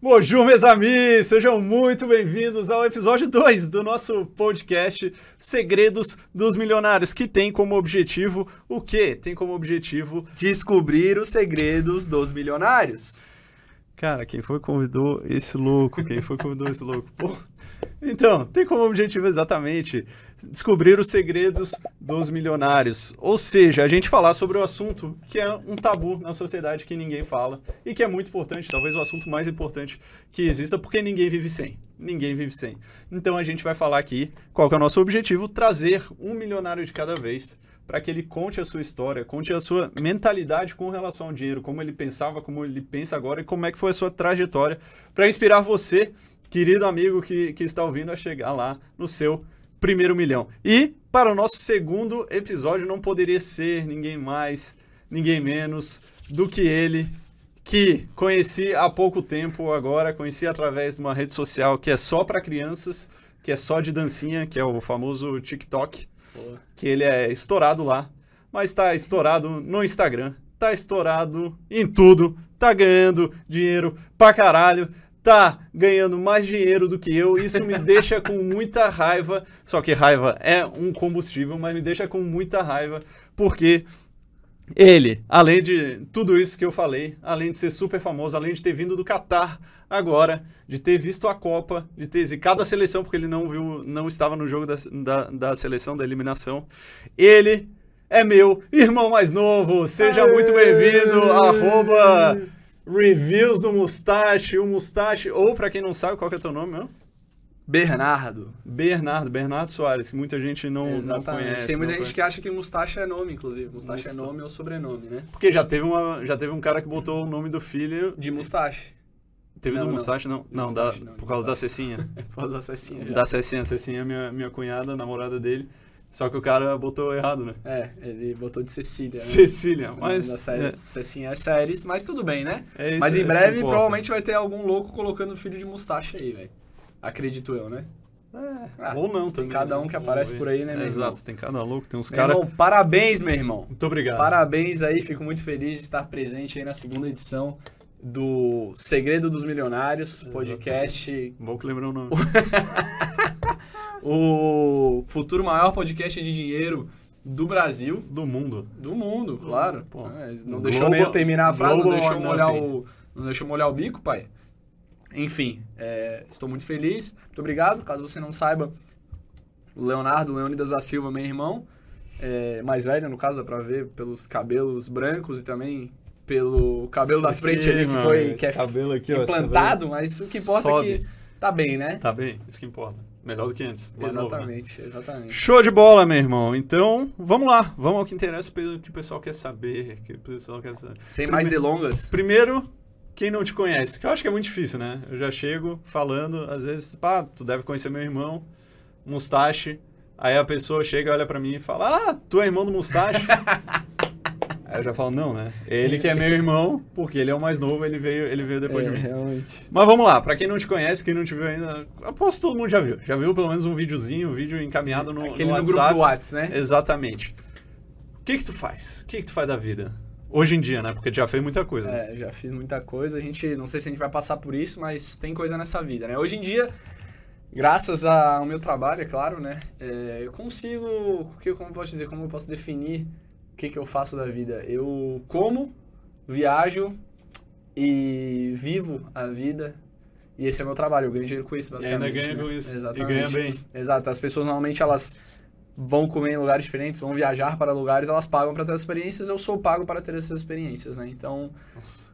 Bonjour, meus amigos! Sejam muito bem-vindos ao episódio 2 do nosso podcast Segredos dos Milionários, que tem como objetivo o quê? Tem como objetivo descobrir os segredos dos milionários. Cara, quem foi que convidou esse louco? Quem foi que convidou esse louco? Pô. Então, tem como objetivo exatamente descobrir os segredos dos milionários. Ou seja, a gente falar sobre o assunto que é um tabu na sociedade que ninguém fala e que é muito importante, talvez o assunto mais importante que exista, porque ninguém vive sem. Ninguém vive sem. Então a gente vai falar aqui qual é o nosso objetivo: trazer um milionário de cada vez para que ele conte a sua história, conte a sua mentalidade com relação ao dinheiro, como ele pensava, como ele pensa agora e como é que foi a sua trajetória, para inspirar você, querido amigo que, que está ouvindo, a chegar lá no seu primeiro milhão. E para o nosso segundo episódio não poderia ser ninguém mais, ninguém menos do que ele, que conheci há pouco tempo agora, conheci através de uma rede social que é só para crianças, que é só de dancinha, que é o famoso TikTok que ele é estourado lá, mas está estourado no Instagram, tá estourado em tudo, tá ganhando dinheiro pra caralho, tá ganhando mais dinheiro do que eu, isso me deixa com muita raiva, só que raiva é um combustível, mas me deixa com muita raiva, porque ele, além de tudo isso que eu falei, além de ser super famoso, além de ter vindo do Catar agora, de ter visto a Copa, de ter zicado a seleção, porque ele não viu, não estava no jogo da, da, da seleção, da eliminação, ele é meu irmão mais novo. Seja Aê! muito bem-vindo. Arroba reviews do Mustache, o Mustache, ou para quem não sabe, qual que é teu nome mesmo? Bernardo. Bernardo, Bernardo Soares, que muita gente não, não conhece. Tem muita gente conhece. que acha que Mustache é nome, inclusive. Mustache é nome ou sobrenome, né? Porque já teve, uma, já teve um cara que botou o nome do filho... De Mustache. Teve não, do Mustache, não? Não, não, da, não por causa da Cecinha. por causa da Cecinha, já. Da Cecinha. Cecinha é minha, minha cunhada, namorada dele. Só que o cara botou errado, né? É, ele botou de Cecília. Né? Cecília, mas. É. Cecinha é séries, mas tudo bem, né? É isso, mas em breve provavelmente vai ter algum louco colocando o filho de mustache aí, velho. Acredito eu, né? É, ah, ou não também. cada né? um que aparece por aí, né, meu Exato, irmão? tem cada louco, tem uns caras... parabéns, meu irmão. Muito obrigado. Parabéns aí, fico muito feliz de estar presente aí na segunda edição do Segredo dos Milionários, podcast... Bom que lembrou o nome. o futuro maior podcast de dinheiro do Brasil. Do mundo. Do mundo, claro. Pô, é, não deixou nem eu terminar a frase, não deixou, molhar o, não deixou molhar o bico, pai. Enfim, é, estou muito feliz. Muito obrigado. Caso você não saiba, o Leonardo Leônidas da Silva, meu irmão, é, mais velho, no caso, dá pra ver pelos cabelos brancos e também pelo cabelo Isso da frente aqui, ali que mano, foi que é aqui, implantado, ó, mas o que importa sobe. é que tá bem, né? Tá bem, isso que importa. Melhor do que antes. Exatamente, novo, né? exatamente. Show de bola, meu irmão. Então, vamos lá. Vamos ao que interessa, o que o pessoal quer saber. Que o pessoal quer saber. Sem Primeiro, mais delongas. Primeiro, quem não te conhece, que eu acho que é muito difícil, né? Eu já chego falando, às vezes, pá, tu deve conhecer meu irmão, Mustache. Aí a pessoa chega, olha para mim e fala, ah, tu é irmão do Mustache? Aí eu já falo, não, né? Ele que é meu irmão, porque ele é o mais novo, ele veio, ele veio depois é, de mim. Realmente. Mas vamos lá, pra quem não te conhece, quem não te viu ainda, aposto que todo mundo já viu. Já viu pelo menos um videozinho, um vídeo encaminhado no, Aquele no WhatsApp. no grupo do WhatsApp, né? Exatamente. O que que tu faz? O que que tu faz da vida? Hoje em dia, né? Porque já fez muita coisa. É, já fiz muita coisa. A gente, não sei se a gente vai passar por isso, mas tem coisa nessa vida, né? Hoje em dia, graças ao meu trabalho, é claro, né? É, eu consigo, que, como eu posso dizer, como eu posso definir o que, que eu faço da vida? Eu como, viajo e vivo a vida e esse é o meu trabalho, eu ganho dinheiro com isso, basicamente. E ainda ganha né? com isso. Exatamente. E ganha bem. Exato. As pessoas normalmente elas vão comer em lugares diferentes, vão viajar para lugares, elas pagam para ter as experiências, eu sou pago para ter essas experiências, né? Então,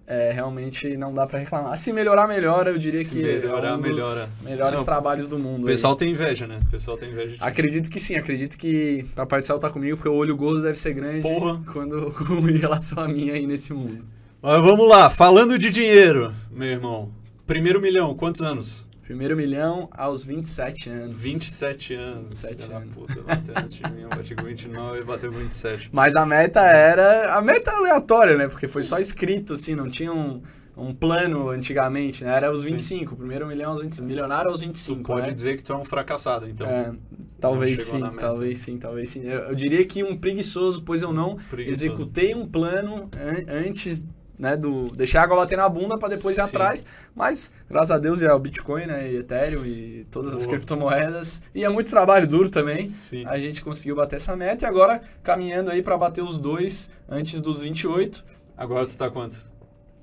é, realmente não dá para reclamar. Se melhorar, melhora, eu diria Se que melhorar, é um dos melhora. melhores não, trabalhos do mundo. O pessoal aí. tem inveja, né? O pessoal tem inveja. De acredito que sim, acredito que a parte do céu tá comigo, porque o olho gordo deve ser grande Porra. quando em relação a mim aí nesse mundo. Mas vamos lá, falando de dinheiro, meu irmão. Primeiro milhão, quantos anos? Primeiro milhão aos 27 anos. 27 anos. 27 anos. Puta, bateu antes de mim, bati com 29 e bateu com 27. Mas a meta era. A meta é aleatória, né? Porque foi só escrito, assim, não tinha um, um plano antigamente, né? Era os 25. Sim. Primeiro milhão aos 25. Milionário aos 25. Tu pode né? dizer que tu é um fracassado, então. É, talvez sim, talvez sim, talvez sim. Eu, eu, diria que um preguiçoso, pois eu não preguiçoso. executei um plano an antes né? Do, deixei a água bater na bunda para depois Sim. ir atrás. Mas, graças a Deus, é o Bitcoin, né? E Ethereum e todas Boa. as criptomoedas. E é muito trabalho duro também. Sim. A gente conseguiu bater essa meta e agora caminhando aí para bater os dois antes dos 28. Agora tu tá quanto?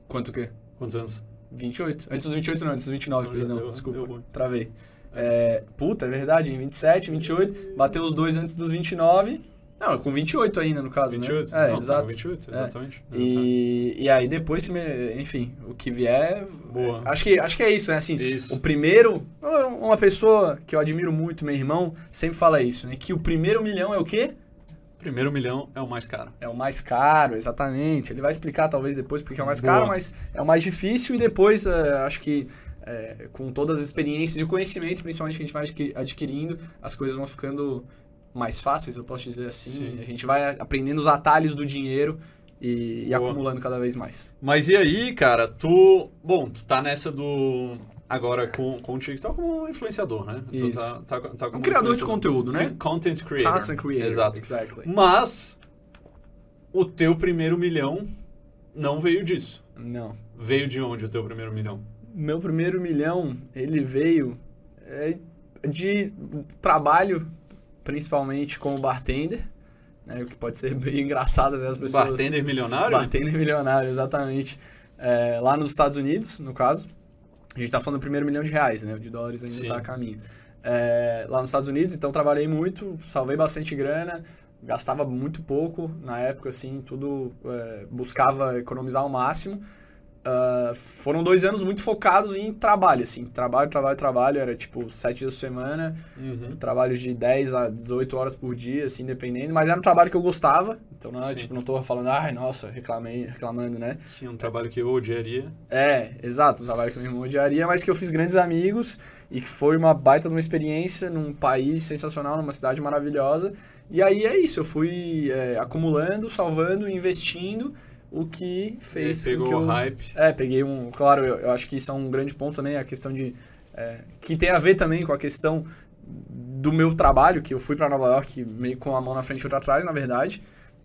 Quanto o quê? Quantos anos? 28. Antes dos 28 não, antes dos 29, não, perdão. Deu, desculpa, deu travei. É, puta, é verdade, em 27, 28, bateu os dois antes dos 29. Não, com 28 ainda, no caso, 28? né? É, não, exato. 28, exatamente. É. E, e aí depois, enfim, o que vier... Boa. Acho que, acho que é isso, né? Assim, isso. o primeiro... Uma pessoa que eu admiro muito, meu irmão, sempre fala isso, né? Que o primeiro milhão é o quê? Primeiro milhão é o mais caro. É o mais caro, exatamente. Ele vai explicar talvez depois porque é o mais Boa. caro, mas é o mais difícil e depois é, acho que é, com todas as experiências e o conhecimento, principalmente que a gente vai adquirindo, as coisas vão ficando mais fáceis, eu posso dizer assim. Sim. A gente vai aprendendo os atalhos do dinheiro e, e acumulando cada vez mais. Mas e aí, cara, tu. Bom, tu tá nessa do. Agora com, com o TikTok como influenciador, né? Isso. Tu tá, tá, tá um criador de conteúdo, né? Content creator. Content creator. Exato. Exactly. Mas o teu primeiro milhão não veio disso. Não. Veio de onde o teu primeiro milhão? Meu primeiro milhão, ele veio é, de trabalho principalmente como bartender, né, o que pode ser bem engraçado né, as pessoas. Bartender milionário? Bartender milionário, exatamente. É, lá nos Estados Unidos, no caso, a gente está falando do primeiro milhão de reais, né? O de dólares ainda está a caminho. É, lá nos Estados Unidos, então trabalhei muito, salvei bastante grana, gastava muito pouco na época, assim, tudo é, buscava economizar ao máximo. Uh, foram dois anos muito focados em trabalho, assim, trabalho, trabalho, trabalho, era tipo sete dias por semana, uhum. trabalho de 10 a 18 horas por dia, assim, dependendo, mas era um trabalho que eu gostava, então não, tipo, não tô falando, ai, nossa, reclamei, reclamando, né? Tinha um trabalho que eu odiaria. É, exato, um trabalho que eu mesmo odiaria, mas que eu fiz grandes amigos e que foi uma baita de uma experiência num país sensacional, numa cidade maravilhosa, e aí é isso, eu fui é, acumulando, salvando, investindo, o que fez pegou que eu, o hype. É, peguei um... Claro, eu, eu, acho que isso é um grande ponto também, a questão de... É, que tem a ver também com a questão do meu trabalho, que eu fui para Nova York meio com a mão na frente e outra atrás, na verdade,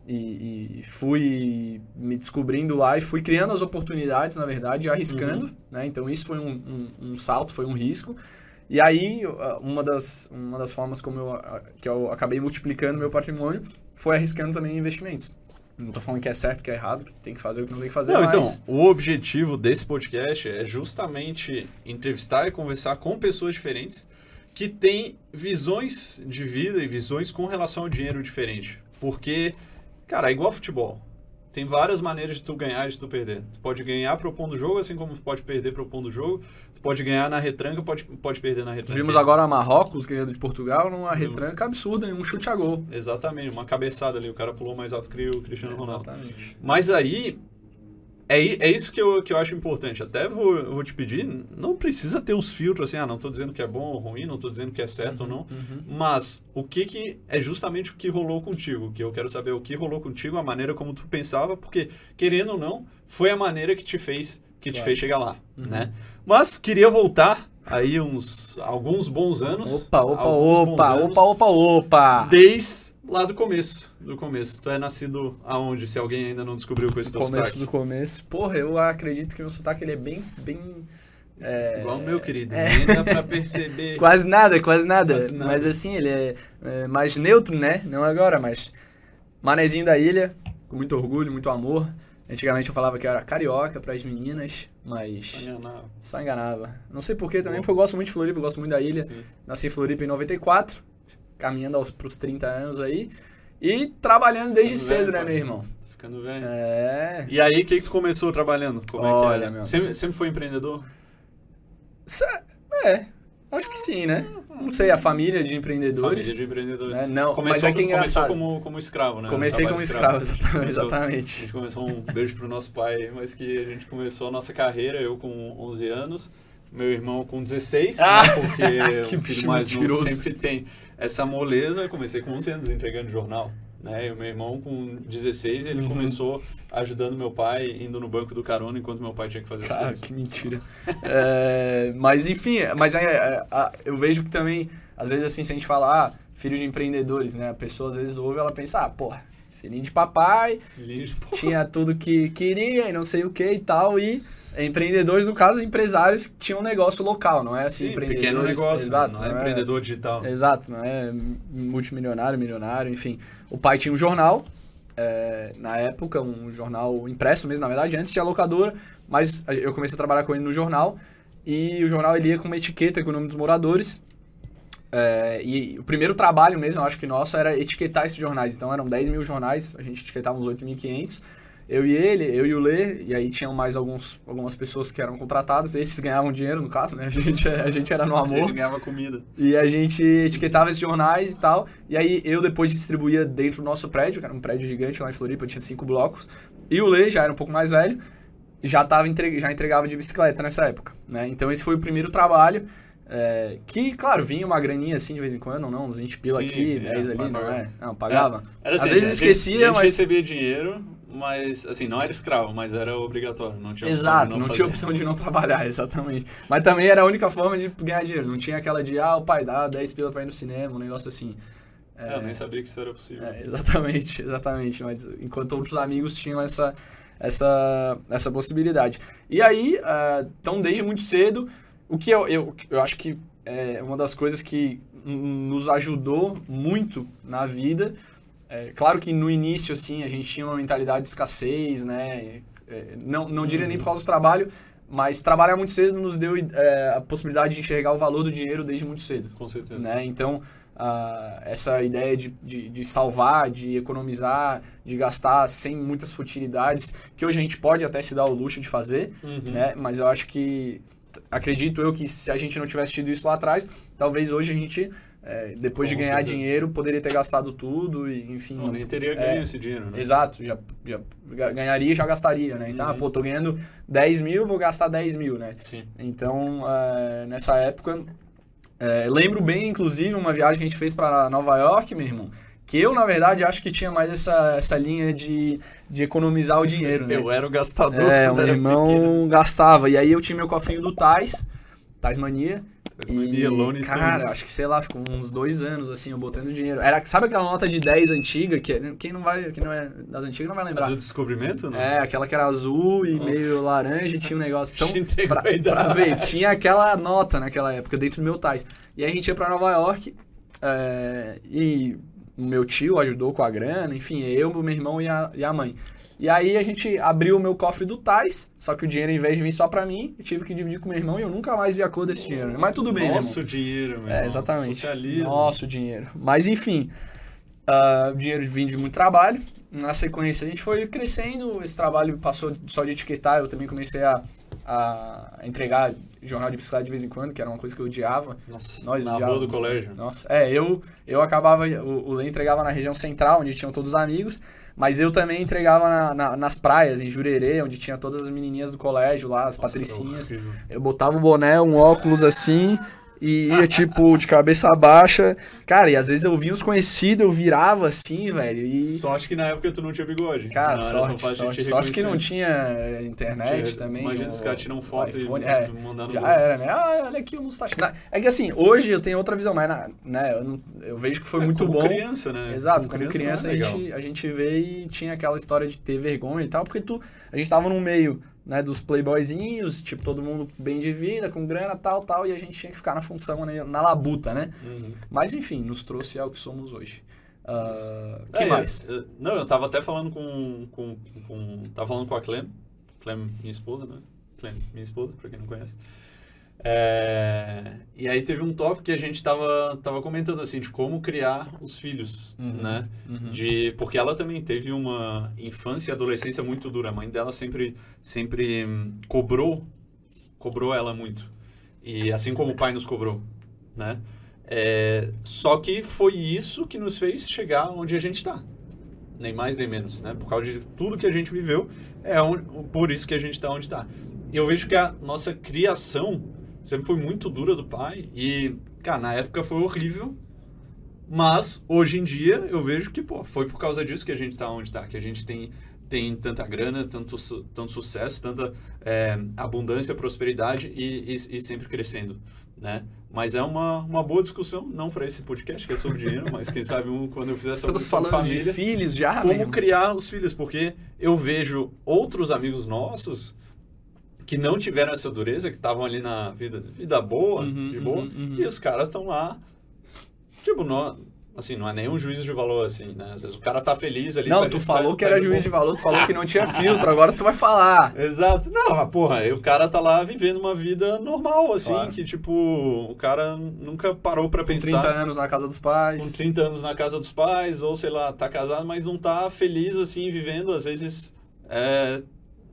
e, e, fui me descobrindo lá e fui criando as oportunidades, na verdade, arriscando, uhum. né? Então isso foi um, um, um, salto, foi um risco. E aí, uma das, uma das formas como eu, que eu acabei multiplicando meu patrimônio foi arriscando também investimentos. Não tô falando que é certo, que é errado, que tem que fazer o que não tem que fazer, não, mas... então, o objetivo desse podcast é justamente entrevistar e conversar com pessoas diferentes que têm visões de vida e visões com relação ao dinheiro diferente. Porque, cara, é igual futebol. Tem várias maneiras de tu ganhar e de tu perder. Tu pode ganhar propondo o jogo, assim como tu pode perder propondo o jogo. Tu pode ganhar na retranca, pode, pode perder na retranca. Vimos agora a Marrocos ganhando de Portugal numa retranca absurda, em um chute a gol. Exatamente, uma cabeçada ali. O cara pulou mais alto que o Cristiano Ronaldo. Exatamente. Mas aí, é, é isso que eu, que eu acho importante. Até vou, vou te pedir, não precisa ter os filtros assim, ah, não estou dizendo que é bom ou ruim, não estou dizendo que é certo uhum, ou não. Uhum. Mas o que, que é justamente o que rolou contigo? Que eu quero saber o que rolou contigo, a maneira como tu pensava, porque, querendo ou não, foi a maneira que te fez, que claro. te fez chegar lá, uhum. né? Mas queria voltar aí uns alguns bons anos. Opa, opa, opa, opa, opa, opa. Desde lá do começo, do começo. Tu é nascido aonde, se alguém ainda não descobriu com esse teu começo sotaque? do começo. Porra, eu acredito que meu sotaque ele é bem, bem... É, Igual o meu, querido. É... Nem dá pra perceber. quase nada, quase nada, quase nada. Mas assim, ele é, é, mais neutro, né? Não agora, mas... Manezinho da ilha, com muito orgulho, muito amor. Antigamente eu falava que eu era carioca para as meninas, mas só enganava. só enganava. Não sei porquê também, porque eu gosto muito de Floripa, eu gosto muito da ilha. Sim. Nasci em Floripa em 94, caminhando aos, pros 30 anos aí. E trabalhando desde Ficando cedo, velho, né, meu irmão? Ficando velho. É. E aí, o que, que tu começou trabalhando? Como Olha, é que era? Sempre, sempre foi empreendedor? É, acho que sim, né? Não sei, a família de empreendedores. Família de empreendedores. Né? Não, começou, mas é que é engraçado. Começou como, como escravo, né? Comecei como escravo, escravo exatamente. A gente começou um beijo pro nosso pai, mas que a gente começou a nossa carreira, eu com 11 anos, meu irmão com 16, ah, né? porque o filho mais novo sempre tem essa moleza. Eu comecei com 11 anos entregando jornal. Né? E o meu irmão, com 16, ele uhum. começou ajudando meu pai, indo no banco do carona, enquanto meu pai tinha que fazer Cara, as coisas. que mentira. é, mas, enfim, mas é, é, eu vejo que também, às vezes, assim, se a gente fala, ah, filho de empreendedores, né? A pessoa, às vezes, ouve ela pensa, ah, porra, Filhinho de papai, Filhinho de tinha tudo que queria e não sei o que e tal, e empreendedores, no caso, empresários que tinham um negócio local, não é assim, Sim, pequeno negócio, exato, não, é não é empreendedor digital. Exato, não é multimilionário, milionário, enfim. O pai tinha um jornal, é, na época, um jornal impresso mesmo, na verdade, antes tinha locadora, mas eu comecei a trabalhar com ele no jornal, e o jornal ele ia com uma etiqueta com o nome dos moradores, é, e o primeiro trabalho mesmo, eu acho que nosso, era etiquetar esses jornais. Então eram 10 mil jornais, a gente etiquetava uns 8.500. Eu e ele, eu e o Lê, e aí tinham mais alguns, algumas pessoas que eram contratadas. Esses ganhavam dinheiro, no caso, né? A gente, a gente era no amor. Ele ganhava comida. E a gente etiquetava esses jornais e tal. E aí eu depois distribuía dentro do nosso prédio, que era um prédio gigante lá em Floripa, tinha cinco blocos. E o Lê já era um pouco mais velho, já, tava entre... já entregava de bicicleta nessa época, né? Então esse foi o primeiro trabalho. É, que, claro, vinha uma graninha assim de vez em quando, não, uns 20 pila Sim, aqui, 10 é, ali, não é? Não, pagava. É, era assim, Às vezes esquecia, a gente mas... recebia dinheiro, mas, assim, não era escravo, mas era obrigatório, não tinha Exato, não, não tinha opção de não trabalhar, exatamente. Mas também era a única forma de ganhar dinheiro, não tinha aquela de, ah, o pai dá 10 pila pra ir no cinema, um negócio assim. É, eu nem sabia que isso era possível. É, exatamente, exatamente, mas enquanto outros amigos tinham essa, essa, essa possibilidade. E aí, uh, então, desde muito cedo o que eu, eu, eu acho que é uma das coisas que nos ajudou muito na vida. É, claro que no início, assim, a gente tinha uma mentalidade de escassez, né? É, não, não diria nem por causa do trabalho, mas trabalhar muito cedo nos deu é, a possibilidade de enxergar o valor do dinheiro desde muito cedo. Com certeza. Né? Então, uh, essa ideia de, de, de, salvar, de economizar, de gastar sem muitas futilidades, que hoje a gente pode até se dar o luxo de fazer, uhum. né? mas eu acho que acredito eu que se a gente não tivesse tido isso lá atrás, talvez hoje a gente, é, depois Com de ganhar certeza. dinheiro, poderia ter gastado tudo e, enfim... Não, nem teria ganho é, esse dinheiro, né? Exato, já, já ganharia e já gastaria, né? Então, ah, uhum. ah, pô, tô ganhando 10 mil, vou gastar 10 mil, né? Sim. Então, é, nessa época... É, lembro bem, inclusive, uma viagem que a gente fez para Nova York, meu irmão, que eu, na verdade, acho que tinha mais essa, essa linha de, de economizar o dinheiro, né? Eu era o gastador. É, o meu irmão pequeno. gastava. E aí eu tinha meu cofrinho do Tais, Tais Mania. Tais Mania, Lone Cara, acho que, sei lá, ficou uns dois anos, assim, eu botando dinheiro. Era, sabe aquela nota de 10 antiga, que quem não vai, quem não é das antigas não vai lembrar. do descobrimento, né? É, aquela que era azul e Nossa. meio laranja e tinha um negócio. Então, pra, pra, ver, tinha aquela nota naquela época dentro do meu Tais. E aí a gente ia pra Nova York é, e meu tio ajudou com a grana, enfim, eu, meu irmão e a, e a mãe. E aí a gente abriu o meu cofre do Tais, só que o dinheiro, em vez de vir só pra mim, eu tive que dividir com meu irmão e eu nunca mais vi a cor desse dinheiro. Mas tudo bem, Nosso dinheiro, meu É, exatamente. Socialismo. Nosso dinheiro. Mas enfim, uh, o dinheiro vindo de muito trabalho. Na sequência, a gente foi crescendo, esse trabalho passou só de etiquetar, eu também comecei a, a entregar jornal de bicicleta de vez em quando, que era uma coisa que eu odiava. Nossa, Nós na odiávamos. do colégio. Nossa, é, eu, eu acabava, o, o Lê entregava na região central, onde tinham todos os amigos, mas eu também entregava na, na, nas praias, em Jurerê, onde tinha todas as menininhas do colégio lá, as Nossa, patricinhas. Eu botava o boné, um óculos assim, e ia, tipo, de cabeça baixa. Cara, e às vezes eu via os conhecidos, eu virava assim, velho. E... Sorte que na época tu não tinha bigode. Cara, não, sorte, sorte, sorte que não tinha eh, internet tinha, também. Imagina os caras tiram foto iPhone, e é, mandando. Já era, né? Ah, olha aqui o mustache. É que assim, hoje eu tenho outra visão, mas né, eu, não, eu vejo que foi é, muito como bom. criança, né? Exato, como, como criança, criança a, gente, a gente vê e tinha aquela história de ter vergonha e tal, porque tu, a gente tava num meio né, dos playboyzinhos, tipo, todo mundo bem de vida, com grana, tal, tal, e a gente tinha que ficar na função, né, na labuta, né? Uhum. Mas, enfim, nos trouxe ao que somos hoje. Uh, que é, mais? Eu, não, eu tava até falando com, com, com... Tava falando com a Clem, Clem, minha esposa, né? Clem, minha esposa, pra quem não conhece. É, e aí teve um tópico que a gente tava, tava comentando assim de como criar os filhos, uhum, né? Uhum. De porque ela também teve uma infância e adolescência muito dura. A mãe dela sempre sempre cobrou cobrou ela muito. E assim como o pai nos cobrou, né? É, só que foi isso que nos fez chegar onde a gente está. Nem mais nem menos, né? Por causa de tudo que a gente viveu, é onde, por isso que a gente está onde está. E eu vejo que a nossa criação sempre foi muito dura do pai. E, cara, na época foi horrível. Mas, hoje em dia, eu vejo que, pô, foi por causa disso que a gente está onde está, que a gente tem, tem tanta grana, tanto, tanto sucesso, tanta é, abundância, prosperidade e, e, e, sempre crescendo, né? Mas é uma, uma boa discussão, não para esse podcast que é sobre dinheiro, mas quem sabe um, quando eu fizer sobre, Estamos falando família, de filhos já, Como mesmo. criar os filhos, porque eu vejo outros amigos nossos que não tiveram essa dureza, que estavam ali na vida, vida boa, uhum, de boa, uhum, uhum. e os caras estão lá Tipo, não, assim, não é nenhum juízo de valor, assim, né? Às vezes o cara tá feliz ali. Não, tá tu falou tá, que era juízo de valor, tu falou que não tinha filtro, agora tu vai falar. Exato. Não, mas porra, aí o cara tá lá vivendo uma vida normal, assim, claro. que tipo, o cara nunca parou para pensar. Com 30 anos na casa dos pais. Com 30 anos na casa dos pais, ou sei lá, tá casado, mas não tá feliz, assim, vivendo, às vezes. É,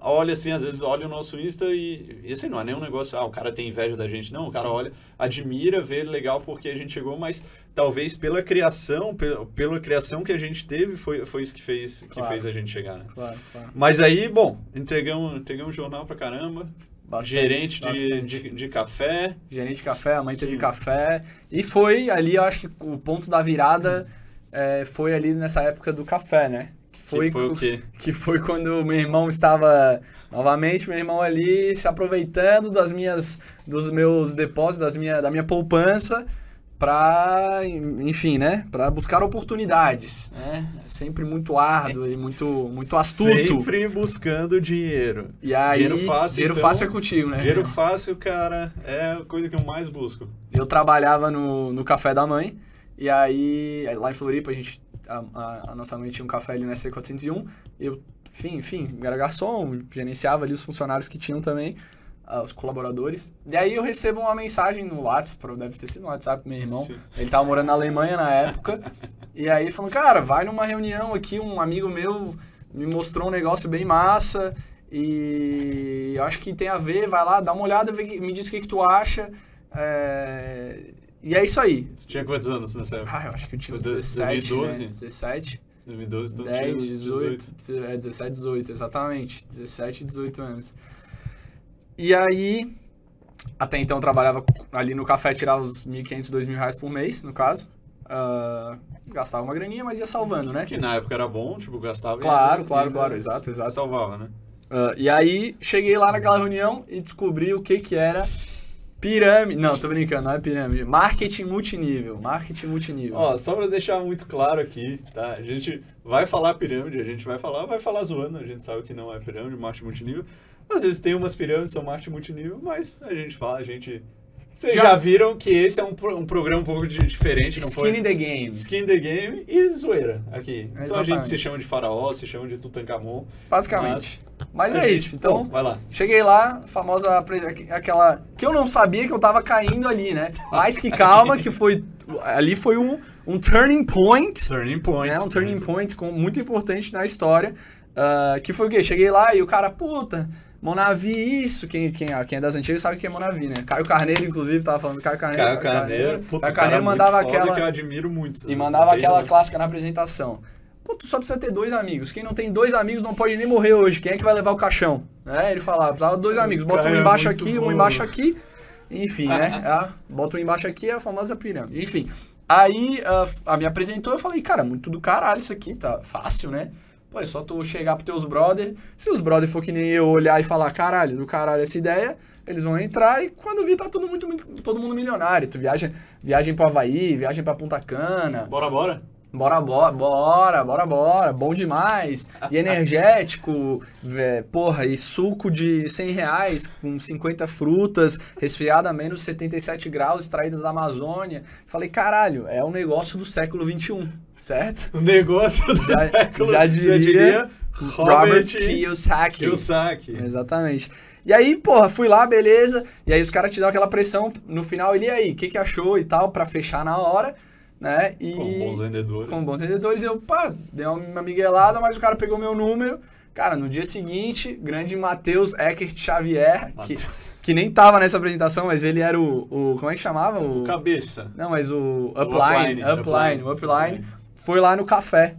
olha assim, às vezes olha o nosso Insta e, e assim, não é nenhum negócio, ah, o cara tem inveja da gente. Não, o cara Sim. olha, admira, vê legal porque a gente chegou, mas talvez pela criação, pela, pela criação que a gente teve, foi, foi isso que fez, que claro. fez a gente chegar, né? Claro, claro. Mas aí, bom, entregamos, entregamos um jornal pra caramba. Bastante, gerente de, de, de, café. Gerente de café, a mãe teve café. E foi ali, eu acho que o ponto da virada é, foi ali nessa época do café, né? Que foi, que foi o quê? Que foi quando meu irmão estava novamente meu irmão ali se aproveitando das minhas dos meus depósitos, das minha, da minha poupança para, enfim, né, para buscar oportunidades, né? É sempre muito árduo e muito muito astuto. Sempre buscando dinheiro. E aí, dinheiro fácil, dinheiro então, fácil é contigo, né? Dinheiro fácil, cara, é a coisa que eu mais busco. Eu trabalhava no, no café da mãe e aí lá em Floripa a gente a, a, a, nossa mãe tinha um café ali na C401, eu, enfim, enfim, era garçom, gerenciava ali os funcionários que tinham também, uh, os colaboradores. E aí eu recebo uma mensagem no WhatsApp, deve ter sido no WhatsApp meu irmão, Sim. ele tava morando na Alemanha na época, e aí falou, cara, vai numa reunião aqui, um amigo meu me mostrou um negócio bem massa, e eu acho que tem a ver, vai lá, dá uma olhada, me diz o que, que tu acha, é... E é isso aí. Você tinha quantos anos nessa época? Ah, eu acho que eu tinha 17, 2012? Né? 17. 2012, então 10, 18, 18. É, 17, 18, exatamente. 17, 18 anos. E aí, até então eu trabalhava ali no café, tirava os 1.500, 2.000 reais por mês, no caso. Uh, gastava uma graninha, mas ia salvando, né? Que na época era bom, tipo, gastava... Claro, claro, claro, exato, exato. Salvava, né? Uh, e aí, cheguei lá naquela reunião e descobri o que que era Pirâmide. Não, tô brincando, não é pirâmide. Marketing multinível. Marketing multinível. Ó, só pra deixar muito claro aqui, tá? A gente vai falar pirâmide, a gente vai falar, vai falar zoando, a gente sabe que não é pirâmide, marketing multinível. Às vezes tem umas pirâmides, são marketing multinível, mas a gente fala, a gente vocês já, já, viram que esse é um, um programa um pouco de, diferente. Não Skin in the game. Skin in the game e zoeira aqui. Então a gente se chama de faraó, se chama de Tutankhamon. Basicamente. Mas, mas é isso. Então, Bom, vai lá. cheguei lá, famosa aquela que eu não sabia que eu tava caindo ali, né? Mas que calma, que foi ali foi um, um turning point. Turning point. Né? Um turning point com, muito importante na história. Uh, que foi o quê? Cheguei lá e o cara, puta, Monavi, isso. Quem, quem, quem é das antigas sabe que é Monavi, né? Caio Carneiro, inclusive, tava falando Caio Carneiro. Caio Carneiro. Puta, Caio Carneiro mandava aquela. que eu admiro muito. E mandava aquela clássica na apresentação. Pô, tu só precisa ter dois amigos. Quem não tem dois amigos não pode nem morrer hoje. Quem é que vai levar o caixão? É, ele falava, precisava dois amigos. Bota um é embaixo é aqui, bom. um embaixo aqui. Enfim, né? É, bota um embaixo aqui, é a famosa pirâmide. Enfim. Aí uh, a me apresentou, eu falei, cara, muito do caralho isso aqui, tá fácil, né? Pô, é só tu chegar pros teus brother. Se os brother for que nem eu olhar e falar, caralho, do caralho essa ideia, eles vão entrar e quando vir tá todo, muito, todo mundo milionário. Tu viaja, viagem pro Havaí, viagem pra Punta Cana. Bora, bora. Bora, bora, bora, bora, bora, bom demais. E energético, vé, porra, e suco de 100 reais com 50 frutas, resfriada a menos 77 graus, extraídas da Amazônia. Falei, caralho, é um negócio do século 21, certo? O negócio do já, século, já diria, diria Robert, Robert Kiyosaki. Kiyosaki. Exatamente. E aí, porra, fui lá, beleza. E aí os caras te dão aquela pressão no final, ele, e aí, o que, que achou e tal, para fechar na hora né? E com bons vendedores. Com bons vendedores. Eu, pá, dei uma miguelada, mas o cara pegou meu número. Cara, no dia seguinte, grande Matheus Eckert Xavier, que, que nem tava nessa apresentação, mas ele era o, o como é que chamava? O, Cabeça. Não, mas o Upline, o upline, upline, o upline, foi lá no café.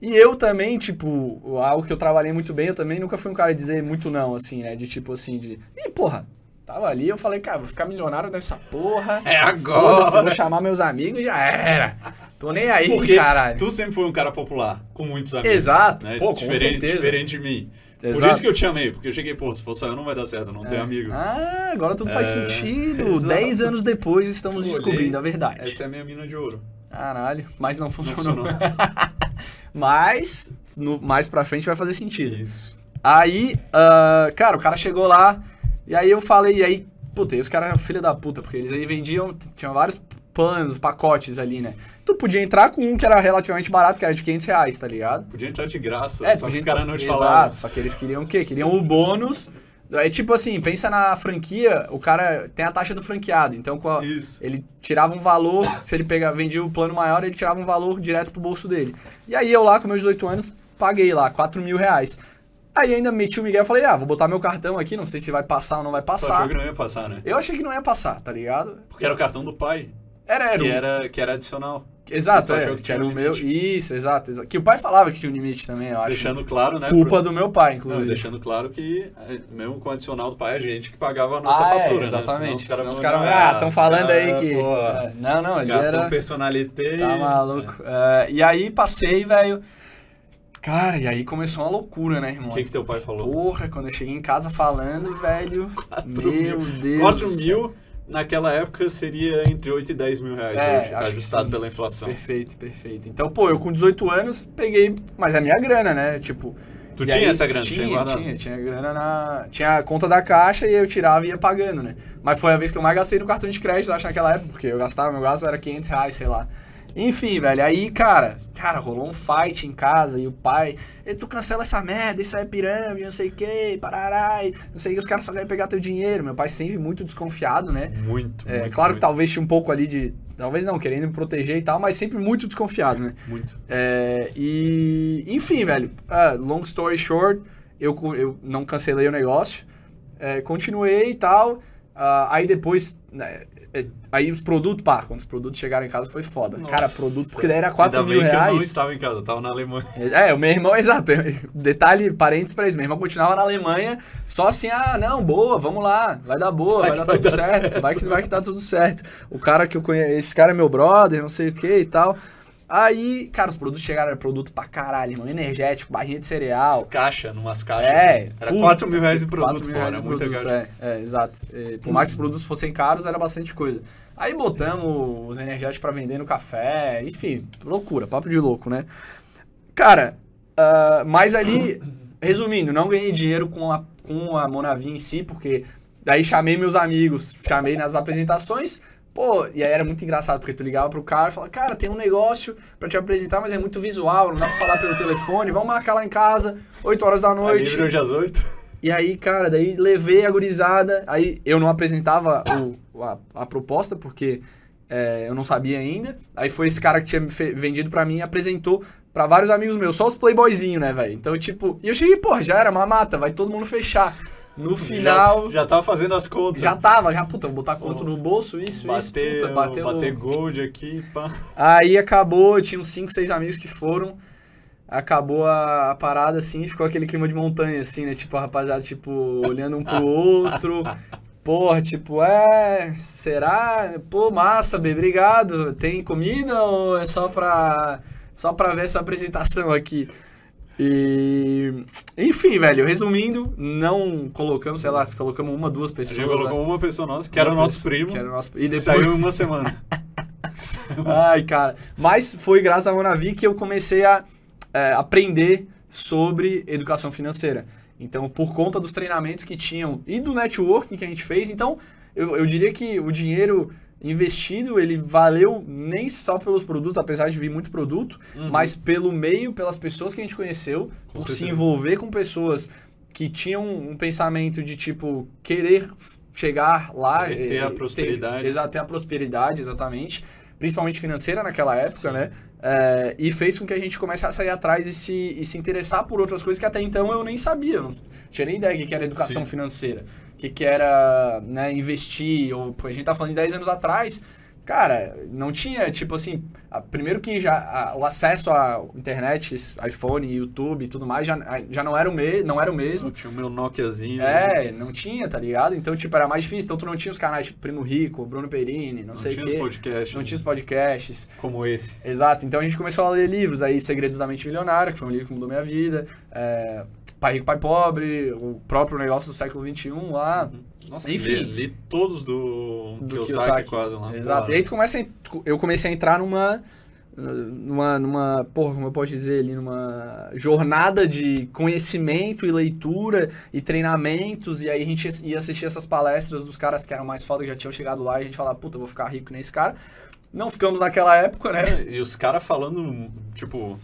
E eu também, tipo, algo que eu trabalhei muito bem, eu também nunca fui um cara de dizer muito não, assim, né? De tipo assim, de. Ih, porra, Tava ali, eu falei, cara, vou ficar milionário dessa porra. É agora! Vou chamar meus amigos e já era. Tô nem aí, Porque caralho. tu sempre foi um cara popular, com muitos amigos. Exato, né? pô, com diferente, certeza. Diferente de mim. Exato. Por isso que eu te amei, porque eu cheguei, pô, se for só eu não vai dar certo, eu não tenho É. amigos. Ah, agora tudo faz É, sentido. exato. Dez anos depois estamos Olhei, descobrindo a verdade. Essa é a minha mina de ouro. Caralho, mas não Não funcionou. funcionou. mas, no, mais pra frente vai fazer sentido. Isso. Aí, ah, cara, o cara chegou lá, e aí eu falei, e aí, puta, e os caras eram filha da puta, porque eles aí vendiam, tinham vários planos, pacotes ali, né? Tu podia entrar com um que era relativamente barato, que era de 500 reais, tá ligado? Podia entrar de graça, É, só que os caras não te Exato, falavam. Só que eles queriam o quê? Queriam o bônus. É tipo assim, pensa na franquia, o cara tem a taxa do franqueado. Então, a- Isso. ele tirava um valor, se ele pega, vendia o plano maior, ele tirava um valor direto pro bolso dele. E aí eu lá, com meus 18 anos, paguei lá 4 mil reais. Aí ainda meti o Miguel e falei, ah, vou botar meu cartão aqui, não sei se vai passar ou não vai Tu achou passar. que não ia passar, né? Eu achei que não ia passar, tá ligado? Porque era o cartão do pai, Era, era, que um- era, que era adicional. Exato, tu é, achou que tinha era um o meu. Isso, exato, exato. Que o pai falava que tinha um limite também, eu acho. Deixando claro, né? Culpa pro- do meu pai, Não, inclusive. deixando claro que, é, mesmo com o adicional do pai, a gente que pagava a nossa Ah, é, fatura, exatamente. né? Senão os caras, olhar, ah, estão falando caras, aí que. pô, É, não, não, ele era. personalité. Tá maluco. É, e aí passei, velho. Cara, e aí começou uma loucura, né, O irmão? que, que teu pai falou? Porra, quando eu cheguei em casa falando, velho. Meu mil. Deus. 4 do céu. mil, naquela época, seria entre 8 e 10 mil reais É, hoje, ajustado pela inflação. Perfeito, perfeito. Então, pô, eu com 18 anos peguei. Mas é minha grana, né? Tipo. Tu tinha aí- essa grana? Tinha, guardado? tinha, tinha grana na. Tinha a conta da caixa e eu tirava e ia pagando, né? Mas foi a vez que eu mais gastei no cartão de crédito, acho, naquela época, porque eu gastava, meu gasto era 500 reais, sei lá. Enfim, velho, aí, cara, cara, rolou um fight em casa e o pai, "E tu cancela essa merda, isso é pirâmide, não sei o que, parará, e não sei o que, os caras só querem pegar teu dinheiro. Meu pai sempre muito desconfiado, né? Muito, É, muito, claro muito, que talvez tinha um pouco ali de. Talvez não, querendo me proteger e tal, mas sempre muito desconfiado, né? Muito. É, e. Enfim, velho. ah, long story short, eu, eu não cancelei o negócio. é, continuei e tal. ah, aí depois. né, aí os produtos, pá, quando os produtos chegaram em casa foi foda. Nossa. Cara, produto, porque daí era 4 Ainda mil bem que eu não reais. estava em casa, eu estava na Alemanha. É, o meu irmão, exato. Detalhe, parênteses pra isso. Meu irmão continuava na Alemanha, só assim, ah, não, boa, vamos lá, vai dar boa, vai, Vai dar vai tudo dar certo, certo. vai que vai que tá tudo certo. O cara que eu conheço, esse cara é meu brother, não sei o que e tal. Aí, cara, os produtos chegaram, era produto pra caralho, irmão, energético, barrinha de cereal. Caixa, numas caixas. É, assim. Era puta 4 mil reais de que- produto, 4 mil pô, reais muita produto, caixa. é, é, exato. É, por mais que os produtos fossem caros, era bastante coisa. Aí botamos os energéticos pra vender no café, enfim, loucura, papo de louco, né? Cara, ah, mas ali, resumindo, não ganhei dinheiro com a, com a Monavi em si, porque daí chamei meus amigos, chamei nas apresentações, pô, e aí era muito engraçado, porque tu ligava pro cara e falava, cara, tem um negócio pra te apresentar, mas é muito visual, não dá pra falar pelo telefone, vamos marcar lá em casa, 8 horas da noite. livre hoje às 8. E aí, cara, daí levei a gurizada. Aí eu não apresentava o, a, a proposta, porque é, eu não sabia ainda. Aí foi esse cara que tinha vendido pra mim e apresentou pra vários amigos meus, só os playboyzinhos, né, velho? Então, tipo, e eu cheguei, pô, já era uma mata, vai todo mundo fechar. No final. Já, já tava fazendo as contas. Já tava, já, puta, vou botar conta no bolso, isso, isso, Bater, puta, bateu. bater gold aqui, pá. Aí acabou, tinha uns 5, 6 amigos que foram. Acabou a, a parada assim, ficou aquele clima de montanha, assim, né? Tipo, a rapaziada, tipo, olhando um pro outro. Porra, tipo, é. Será? Pô, massa, bem, obrigado. Tem comida ou é só pra. Só pra ver essa apresentação aqui? E. Enfim, velho, resumindo, não colocamos, sei lá, se colocamos uma, duas A pessoas. gente colocou né? uma pessoa nossa, que era o nosso primo. que era o nosso- E depois, saiu uma semana. Ai, cara. Mas foi graças à Monavi que eu comecei a é, aprender sobre educação financeira. Então, por conta dos treinamentos que tinham e do networking que a gente fez, então, eu, eu diria que o dinheiro investido, ele valeu nem só pelos produtos, apesar de vir muito produto, Uhum. mas pelo meio, pelas pessoas que a gente conheceu, Com por se certeza. envolver com pessoas que tinham um pensamento de, tipo, querer chegar lá. E ter a e- prosperidade. Ter, ter a prosperidade, exatamente. Principalmente financeira naquela época, Sim. né? É, e fez com que a gente começasse a sair atrás e se, e se interessar por outras coisas que até então eu nem sabia. Não tinha nem ideia do que que era educação Sim. financeira. Que, que era né, investir. Ou, a gente tá falando de 10 anos atrás. Cara, não tinha, tipo assim, a, primeiro que já a, o acesso à internet, iPhone, YouTube e tudo mais, já, já não, era o me, não era o mesmo. Não tinha o meu Nokiazinho. É, não tinha, tá ligado? Então, tipo, era mais difícil. Então, tu não tinha os canais tipo Primo Rico, Bruno Perini, não, não sei o quê. Não tinha os podcasts. Não tinha os podcasts. Como esse. Exato. Então, a gente começou a ler livros aí, Segredos da Mente Milionária, que foi um livro que mudou minha vida. É, Pai Rico, Pai Pobre, o próprio negócio do século XXI lá. Uhum. Nossa, Enfim. Li, li todos do, do Kiyosaki, Kiyosaki quase lá. Exato. Claro. E aí tu começa a, eu comecei a entrar numa numa, numa, porra, como eu posso dizer ali, numa jornada de conhecimento e leitura e treinamentos, e aí a gente ia assistir essas palestras dos caras que eram mais foda, que já tinham chegado lá, e a gente falava, puta, vou ficar rico nesse cara. Não ficamos naquela época, né? E os caras falando, tipo,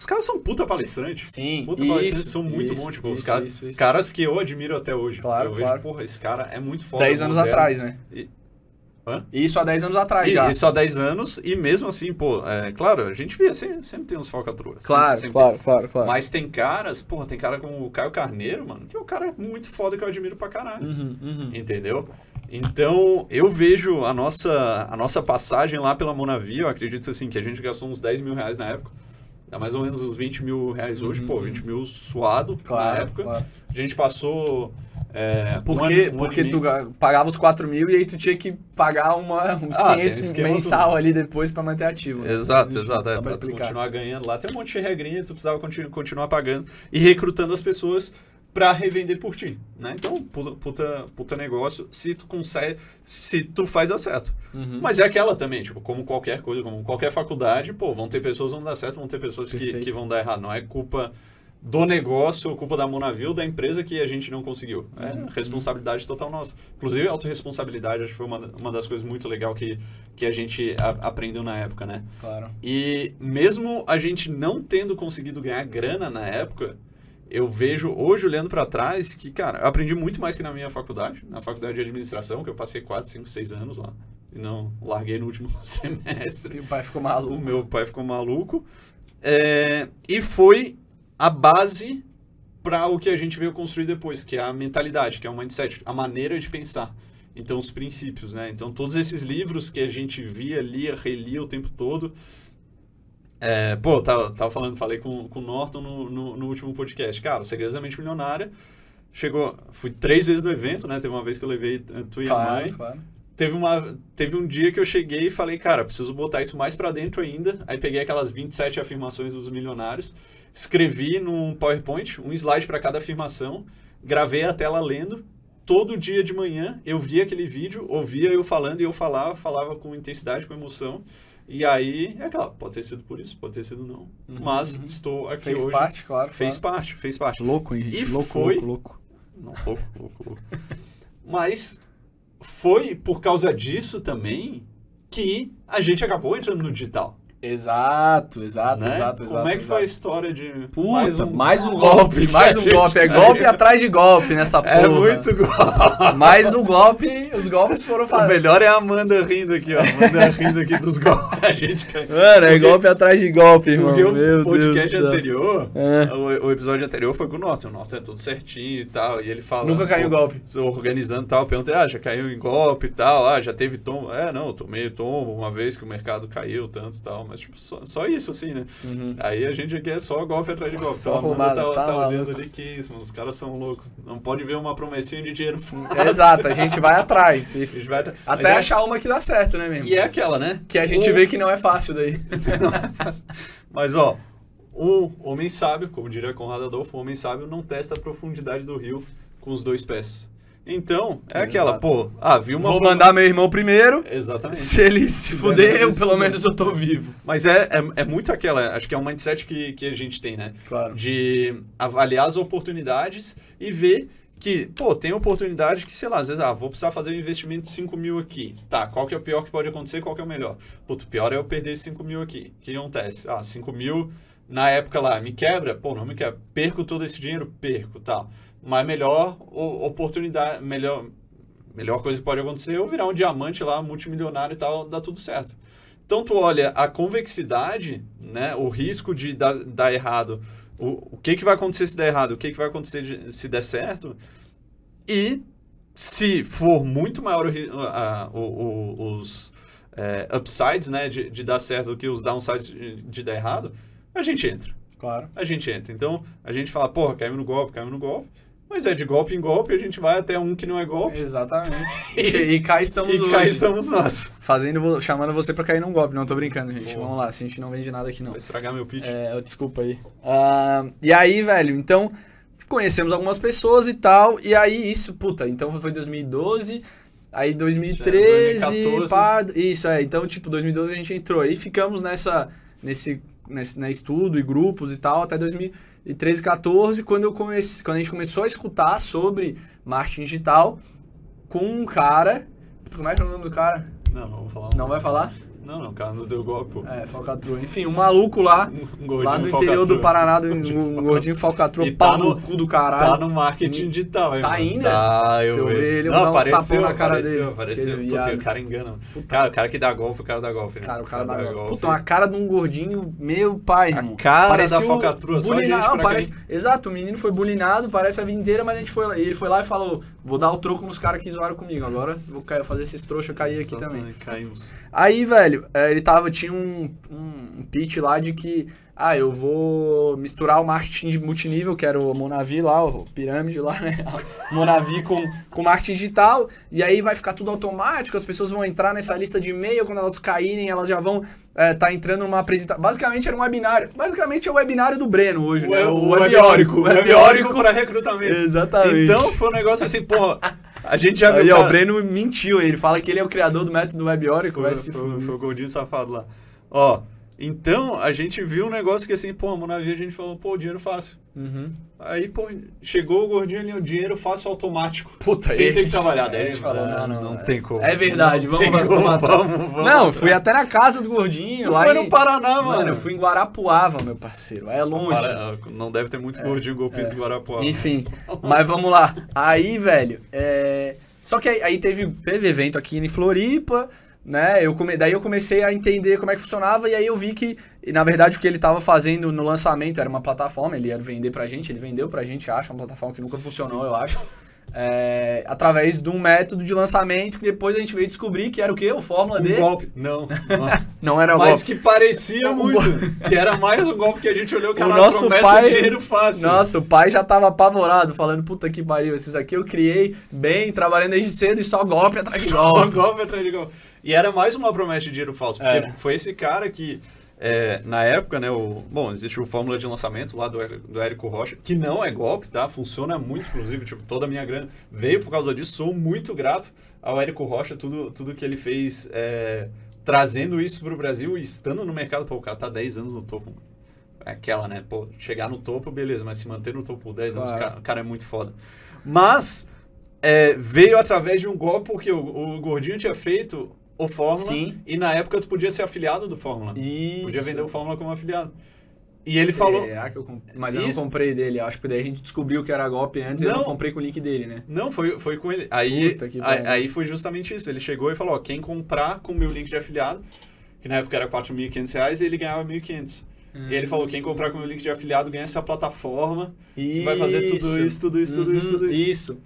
os caras são puta palestrantes. Sim, puta isso, palestrantes são muito bons, tipo, isso, os caras, isso, isso. caras que eu admiro até hoje. Claro, eu claro. Vejo, porra, esse cara é muito foda. Dez anos moderno. atrás, né? E... Hã? Isso há 10 anos atrás já. Isso há 10 anos, e mesmo assim, pô, é, claro, a gente via, sempre, sempre tem uns falcatruas. Claro, sempre, claro, claro, claro. Mas tem caras, porra, tem cara como o Caio Carneiro, mano, que é um cara muito foda que eu admiro pra caralho. Uhum, uhum. Entendeu? Então, eu vejo a nossa, a nossa passagem lá pela Monavi, eu acredito assim, que a gente gastou uns 10 mil reais na época. Dá mais ou menos uns 20 mil reais hoje, uhum. pô, 20 mil suado claro, na época. Claro. A gente passou. É, porque um porque tu pagava os 4 mil e aí tu tinha que pagar uma, uns ah, 500 mensal ali depois para manter ativo. Né? Exato, exato. É, pra, pra continuar ganhando. Lá tem um monte de regrinha, tu precisava continu continuar pagando e recrutando as pessoas para revender por ti, né? Então, puta, puta, puta, negócio, se tu consegue, se tu faz dar certo. Uhum. Mas é aquela também, tipo, como qualquer coisa, como qualquer faculdade, pô, vão ter pessoas que vão dar certo, vão ter pessoas que, que, vão dar errado. Não é culpa do negócio, culpa da Monavil, da empresa que a gente não conseguiu. É uhum. responsabilidade total nossa. Inclusive, autorresponsabilidade, acho que foi uma, uma das coisas muito legais que, que a gente a, aprendeu na época, né? Claro. E mesmo a gente não tendo conseguido ganhar grana na época, eu vejo hoje, olhando para trás, que, cara, eu aprendi muito mais que na minha faculdade, na faculdade de administração, que eu passei 4, 5, 6 anos lá. E não larguei no último semestre. E o pai ficou maluco. O meu pai ficou maluco. É, e foi a base para o que a gente veio construir depois, que é a mentalidade, que é o mindset, a maneira de pensar. Então, os princípios, né? Então, todos esses livros que a gente via, lia, relia o tempo todo, é, pô, tava, tava falando, falei com, com o Norton no, no, no último podcast. Cara, o Segredos da Mente Milionária chegou. Fui três vezes no evento, né? Teve uma vez que eu levei tu e claro, a mãe. Claro. Teve, uma, teve um dia que eu cheguei e falei, cara, preciso botar isso mais para dentro ainda. Aí peguei aquelas 27 afirmações dos milionários, escrevi num PowerPoint, um slide para cada afirmação, gravei a tela lendo. Todo dia de manhã eu via aquele vídeo, ouvia eu falando e eu falava, falava com intensidade, com emoção. E aí, é claro, pode ter sido por isso, pode ter sido não. Uhum, Mas uhum. estou aqui fez hoje. Fez parte, claro. Fez claro. parte, fez parte. Louco, hein, gente? E louco, foi... louco, louco. Não, louco, louco, louco. Mas foi por causa disso também que a gente acabou entrando no digital. Exato, exato, né? exato, Como é que exato. foi a história de Puta, mais um, mais um golpe, mais um golpe, é golpe atrás de golpe nessa é porra. É muito golpe. Mais um golpe, os golpes foram fáceis. O melhor é a Amanda rindo aqui, ó. Amanda rindo aqui dos golpes. A gente. Mano, é golpe atrás de golpe, irmão. Porque o podcast anterior, é. o, o, episódio anterior foi com o Norton. O Norton é tudo certinho e tal, e ele fala... Nunca caiu em golpe. Organizando e tal, perguntei, ah, já caiu em golpe e tal, ah, já teve tom. É, não, eu tomei tombo uma vez que o mercado caiu tanto e tal, mas tipo, só, só isso, assim, né? Uhum. Aí a gente aqui é só golpe atrás de golpe. Só então, tá, tá, tá olhando ali que isso, mano. Os caras são loucos. Não pode ver uma promessinha de dinheiro Exato, a gente vai atrás. E... Vai... Até é... achar uma que dá certo, né, mesmo? E é aquela, né? Que a gente o... vê que não é fácil daí. não é fácil. Mas, ó, o homem sábio, como diria Conrado Adolfo, o homem sábio não testa a profundidade do rio com os dois pés. Então, é aquela, Exato. pô, ah, viu uma. Vou mandar meu irmão primeiro. Exatamente. Se ele se fuder, eu, pelo menos eu tô vivo. Mas é, é, é, muito aquela, acho que é um mindset que, que a gente tem, né? Claro. De avaliar as oportunidades e ver que, pô, tem oportunidade que, sei lá, às vezes, ah, vou precisar fazer um investimento de 5 mil aqui. Tá, qual que é o pior que pode acontecer, qual que é o melhor? Puto, o pior é eu perder 5 mil aqui. O que acontece? Ah, 5 mil na época lá, me quebra? Pô, não me quebra. Perco todo esse dinheiro? Perco, tal. Tá mas melhor oportunidade, melhor, melhor coisa que pode acontecer é eu virar um diamante lá, multimilionário e tal, dá tudo certo. Então tu olha a convexidade, né, o risco de dar, dar errado, o, o que, que vai acontecer se der errado, o que, que vai acontecer de, se der certo, e se for muito maior o, a, o, os, é, upsides, né, de, de dar certo do que os downsides de, de dar errado, a gente entra. Claro. A gente entra. Então, a gente fala, porra, caímos no golpe, caímos no golpe. Mas é de golpe em golpe, a gente vai até um que não é golpe. Exatamente. e, e cá estamos e hoje. cá estamos nós. Fazendo, chamando você pra cair num golpe. Não tô brincando, gente. Vamos lá, se a gente não vende nada aqui não. Vai estragar meu pitch. É, desculpa aí. Uh, e aí, velho, então conhecemos algumas pessoas e tal. E aí isso, puta, então foi 2012. Aí 2013, 2014. Pá, isso é. Então, tipo, 2012 a gente entrou. Aí ficamos nessa nesse nesse né, estudo e grupos e tal até 2013, 14, quando eu comecei, quando a gente começou a escutar sobre marketing digital com um cara, como é que é o nome do cara? Não, não vou falar. Não vai falar? Não, não, o cara nos deu golpe, pô. É, falcatrua. Enfim, um maluco lá, um lá do interior do Paraná, do, um, um gordinho falcatrua, e pau tá no, cu do caralho. Tá no marketing digital, hein, Tá ainda? Tá, eu Se eu ver ele, eu vou dar uns na cara apareceu, dele. Apareceu, apareceu. o cara engana. Cara, o cara que dá golpe, o cara dá golpe. Né? Cara, o cara, dá, golpe. Puta, uma cara de um gordinho, meu pai, A cara Parecia da falcatrua, só bulinado, gente parece, Exato, o menino foi bulinado, parece a vida inteira, mas a gente foi, ele foi lá e falou, vou dar o troco nos caras que zoaram comigo, agora vou fazer esses trouxas cair aqui também. Caímos. Aí, velho, é, ele tava tinha um, um pitch lá de que, ah, eu vou misturar o marketing de multinível, que era o Monavi lá, o pirâmide lá, né? Monavi com, com marketing digital, e aí vai ficar tudo automático, as pessoas vão entrar nessa lista de e-mail, quando elas caírem, elas já vão é, tá entrando numa apresentação. Basicamente era um webinário. Basicamente é o webinário do Breno hoje, o, né? O, o webiórico. O webiórico para recrutamento. Exatamente. Então foi um negócio assim, porra. A gente já viu. Aí, ó, o Breno mentiu, ele fala que ele é o criador do método webiórico, vai se foi, foi o Goldinho safado lá. Ó, então a gente viu um negócio que assim, pô, Monavia a gente falou, pô, dinheiro fácil. Uhum. Aí, pô, chegou o gordinho ali, o dinheiro fácil automático. Puta, sem ter gente, que trabalhar. Daí a gente falou, não, não, não é, tem como. É verdade, não vamos, vamos, vamos, vamos, Não, fui até na casa do gordinho. Tu lá foi em... no Paraná, mano. Mano, eu fui em Guarapuava, meu parceiro. É longe. Para... Não deve ter muito é, gordinho golpista é. em Guarapuava. Enfim, mas vamos lá. Aí, velho, é... Só que aí, aí teve, teve evento aqui em Floripa né? Eu come... Daí eu comecei a entender como é que funcionava e aí eu vi que, na verdade, o que ele estava fazendo no lançamento era uma plataforma, ele ia vender pra gente, ele vendeu pra gente, acho, uma plataforma que nunca funcionou, eu acho. É, através de um método de lançamento que depois a gente veio descobrir que era o quê? O Fórmula um D? golpe. Não. Não, era o Mas golpe. que parecia muito. que era mais o golpe que a gente olhou que o era nosso pai, dinheiro fácil. Nossa, o pai já tava apavorado, falando, puta que pariu, esses aqui eu criei bem, trabalhando desde cedo e só golpe atrás de golpe. Só golpe atrás de golpe. E era mais uma promessa de dinheiro falso, porque é. foi esse cara que é, na época, né, o, bom, existe o fórmula de lançamento lá do, do Érico Rocha, que não é golpe, tá? Funciona muito, inclusive, tipo, toda a minha grana veio por causa disso, sou muito grato ao Érico Rocha, tudo, tudo que ele fez é, trazendo isso para o Brasil e estando no mercado, pô, o cara tá 10 anos no topo. É aquela, né, pô, chegar no topo, beleza, mas se manter no topo por 10 anos, claro. o cara é muito foda. Mas é, veio através de um golpe, porque o, o Gordinho tinha feito o Fórmula. Sim. E na época tu podia ser afiliado do Fórmula. Isso. Podia vender o Fórmula como afiliado. E ele Será falou. Que eu comp... Mas Isso. eu não comprei dele, acho que daí a gente descobriu que era golpe antes não, e eu não comprei com o link dele, né? Não, foi, foi com ele. Aí, aí, aí, foi justamente isso. Ele chegou e falou: ó, quem comprar com o meu link de afiliado, que na época era R$ 4.500, ele ganhava 1.500. E ele falou: quem comprar com o meu link de afiliado ganha essa plataforma. Isso. Vai fazer tudo isso, tudo isso, tudo uhum, isso, tudo isso. Isso.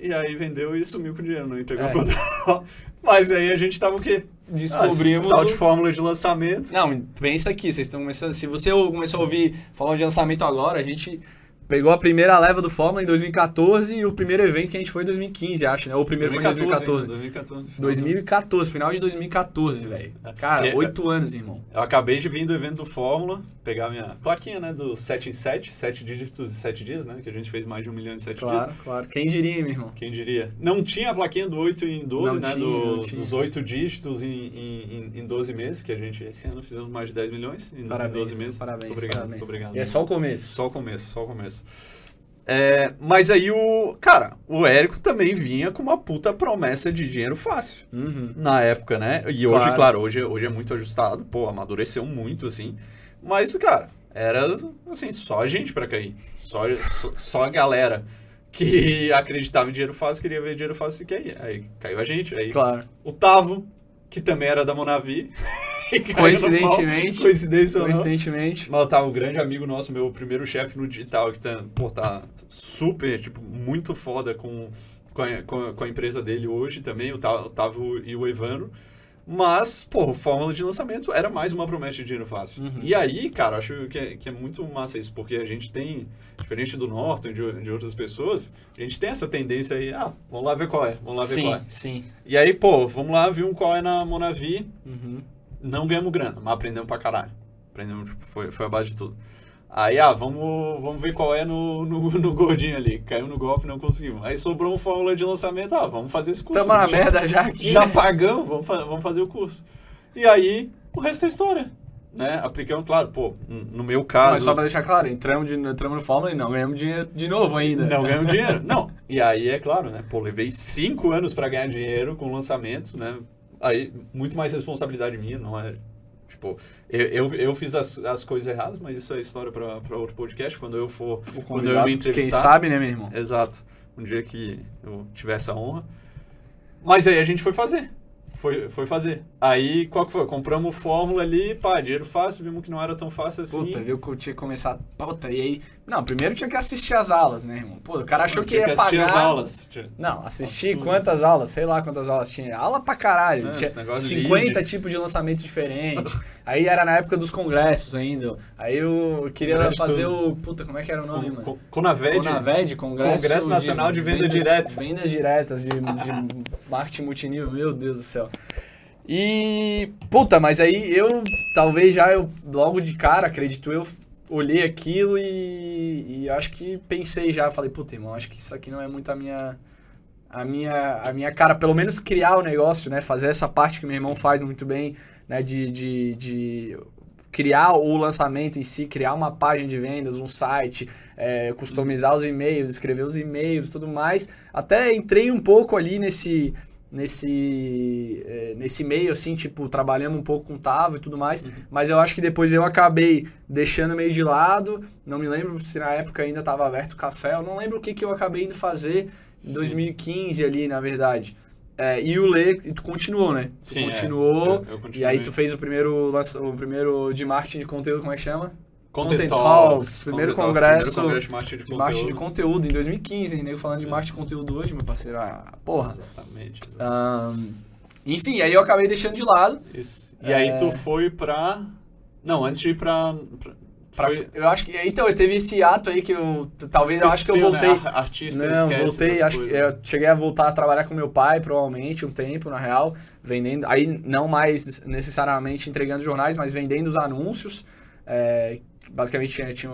E aí vendeu e sumiu com o dinheiro, não entregou é. produto. Mas aí a gente tava o quê? Descobrimos. Ah, tal de fórmula de lançamento. Não, pensa aqui, vocês estão começando. Se você começou a ouvir falando de lançamento agora, a gente pegou a primeira leva do Fórmula em 2014 e o primeiro evento que a gente foi em 2015, acho, né? Ou o primeiro 2014, foi em 2014. Ainda, 2014. 2014, final de 2014, velho. Cara, oito anos, irmão. Eu acabei de vir do evento do Fórmula, pegar minha plaquinha, né, do 7 em 7, 7 dígitos e 7 dias, né, que a gente fez mais de um milhão em 7 claro, dias. Claro, claro. Quem diria, meu irmão? Quem diria. Não tinha a plaquinha do 8 em 12, não né, tinha, do, não tinha. dos 8 dígitos em, em, em 12 meses, que a gente esse ano fizemos mais de 10 milhões em, parabéns, em 12 meses. Parabéns, muito obrigado, parabéns. Muito obrigado. E é só o começo. Só o começo, só o começo. É, mas aí o. Cara, o Érico também vinha com uma puta promessa de dinheiro fácil. Uhum. Na época, né? E hoje, claro, claro hoje, hoje é muito ajustado. Pô, amadureceu muito, assim. Mas, cara, era assim, só a gente para cair. Só, só, só, a galera que acreditava em dinheiro fácil, queria ver dinheiro fácil e caía. Aí caiu a gente. Aí claro. o Tavo, que também era da Monavi. Coincidentemente. Coincidência Coincidentemente. Mas tá um grande amigo nosso, meu primeiro chefe no digital, que tá, pô, tá super, tipo, muito foda com, com, a, com a, com, a, empresa dele hoje também, o Tavo e o Evandro. Mas, pô, fórmula de lançamento era mais uma promessa de dinheiro fácil. Uhum. E aí, cara, acho que é, que é muito massa isso, porque a gente tem, diferente do Norton e de, de outras pessoas, a gente tem essa tendência aí, ah, vamos lá ver qual é, vamos lá ver sim, qual é. Sim, E aí, pô, vamos lá ver um qual é na Monavi, uhum. Não ganhamos grana, mas aprendemos pra caralho. Aprendemos, tipo, foi, foi a base de tudo. Aí, ah, vamos, vamos ver qual é no, no, no gordinho ali. Caiu no golfe, não conseguimos. Aí sobrou um fórmula de lançamento, ah, vamos fazer esse curso. Tamo na já, merda já aqui. Já né? pagamos, vamos, vamos fazer o curso. E aí, o resto é história. Né? Aplicamos, claro, pô, no meu caso... Mas só pra deixar claro, entramos, de, entramos no Fórmula e não ganhamos dinheiro de novo ainda. Não ganhamos dinheiro, não. E aí, é claro, né? Pô, levei cinco anos para ganhar dinheiro com o lançamento, né? Aí, muito mais responsabilidade minha, não é Tipo, eu, eu, eu, fiz as, as coisas erradas, mas isso é história para outro podcast. Quando eu for. Quando eu me entrevistar. Quem sabe, né, meu irmão? Exato. Um dia que eu tiver essa honra. Mas aí a gente foi fazer foi, foi fazer. Aí, qual que foi? Compramos fórmula ali, pá, dinheiro fácil, vimos que não era tão fácil assim. Puta, viu que eu tinha que começar. Puta, e aí. Não, primeiro tinha que assistir as aulas, né, irmão? Pô, o cara achou que ia que pagar. as aulas. Não, assistir Absurdo. quantas aulas? Sei lá quantas aulas tinha. Aula pra caralho. É, tinha 50 tipos de lançamento diferentes. aí era na época dos congressos ainda. Aí eu queria Congresso fazer o. Puta, como é que era o nome, mano? Conaved. Conaved, Congresso. Congresso Nacional de, de Venda vendas, Direta. Vendas diretas de, de marketing multinível, meu Deus do céu. E, puta, mas aí eu, talvez já eu, logo de cara, acredito eu, olhei aquilo e, e acho que pensei já, falei, puta, irmão, acho que isso aqui não é muito a minha, a minha, a minha cara, pelo menos criar o negócio, né, fazer essa parte que meu irmão faz muito bem, né, de, de, de criar o lançamento em si, criar uma página de vendas, um site, é, customizar os e-mails, escrever os e-mails, tudo mais. Até entrei um pouco ali nesse nesse é, nesse meio assim tipo trabalhando um pouco com Tavo e tudo mais. Uhum. mas eu acho que depois eu acabei deixando meio de lado. Não me lembro se na época ainda estava aberto o café. Eu não lembro o que que eu acabei indo fazer em 2015 ali na verdade. É, e o Lê, tu continuou, né? Tu Sim, continuou, é, eu, eu e aí tu fez o primeiro, o primeiro de marketing de conteúdo, como é que chama? Content, Content Talks, primeiro, Content congresso, primeiro congresso de marketing de, de marketing de conteúdo em 2015, hein? Nego falando de marketing de conteúdo hoje, meu parceiro. Ah, porra. Exatamente. exatamente. Um, enfim, aí eu acabei deixando de lado. Isso. E é... aí tu foi pra. Não, antes de ir pra. pra... Pra. Eu acho que. Então, teve esse ato aí que eu. Talvez eu acho que eu voltei. Né? Artista, Não, voltei. Acho coisas. que eu cheguei a voltar a trabalhar com meu pai, provavelmente, um tempo, na real. Vendendo. Aí não mais necessariamente entregando jornais, mas vendendo os anúncios. É, basicamente tinha, tinha,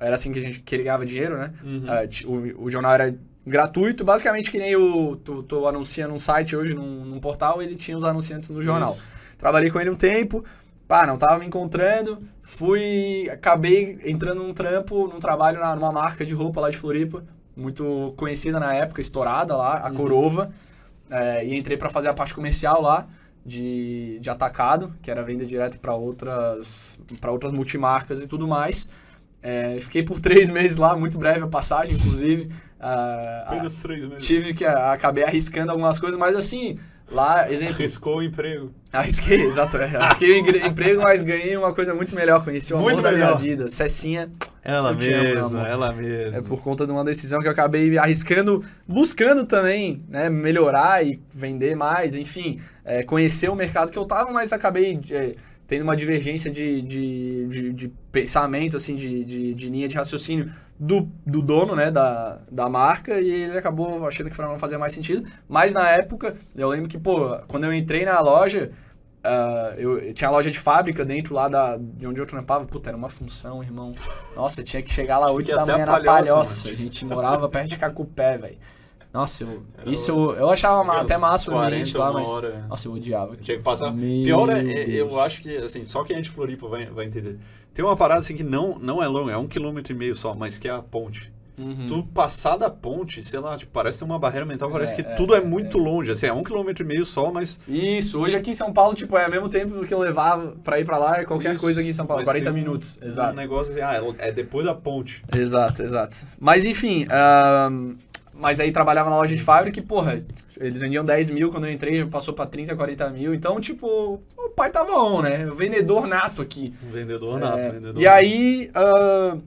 era assim que, a gente, que ele ganhava dinheiro, né? Uhum. Uh, o, o jornal era gratuito, basicamente que nem o tu, tu anuncia num site hoje, num, num, portal, ele tinha os anunciantes no jornal. Isso. Trabalhei com ele um tempo, pá, não tava me encontrando, fui, acabei entrando num trampo, num trabalho na, numa marca de roupa lá de Floripa, muito conhecida na época, estourada lá, a uhum. Corova, é, e entrei para fazer a parte comercial lá de, de atacado, que era venda direta para outras, outras multimarcas e tudo mais. É, fiquei por três meses lá, muito breve a passagem, inclusive. Uh, Apenas três meses. Tive que, uh, acabei arriscando algumas coisas, mas assim, Lá, exemplo. Arriscou o emprego. Arrisquei, exato. É. Arrisquei o emprego, mas ganhei uma coisa muito melhor. Conheci o amor muito da melhor. minha vida. Cecinha. Ela mesma, ela mesma. É por conta de uma decisão que eu acabei arriscando, buscando também, né, melhorar e vender mais, enfim, é, conhecer o mercado que eu tava, mas acabei é, tendo uma divergência de, de, de, de pensamento, assim, de, de, de, linha de raciocínio do, do dono, né, da, da marca, e ele acabou achando que não fazia mais sentido. Mas na época, eu lembro que, pô, quando eu entrei na loja, uh, eu, eu, tinha a loja de fábrica dentro lá da, de onde eu trampava, puta, era uma função, irmão. Nossa, tinha que chegar lá 8 da manhã na palhoça. A gente morava perto de Cacupé, velho. Nossa, eu, isso eu, eu achava até massa o ambiente lá, mas. Hora. Nossa, eu odiava. Tinha que passar. Meu Pior é, é eu acho que, assim, só quem é de Floripa vai, vai entender. Tem uma parada assim que não, não é longa, é um quilômetro e meio só, mas que é a ponte. Uhum. Tu passar da ponte, sei lá, tipo, parece uma barreira mental, parece é, que é, tudo é, é muito longe. Assim, é um quilômetro e meio só, mas. Isso, hoje aqui em São Paulo, tipo, é ao mesmo tempo que eu levava pra ir pra lá, é qualquer Isso, coisa aqui em São Paulo, 40 minutos. Um exato. Um negócio assim, ah, é depois da ponte. Exato, exato. Mas enfim. Um mas aí trabalhava na loja de fábrica e, porra, eles vendiam 10 mil quando eu entrei, passou pra 30, 40 mil. Então, tipo, o pai tava on, né? O vendedor nato aqui. vendedor nato, é, vendedor E aí, uh,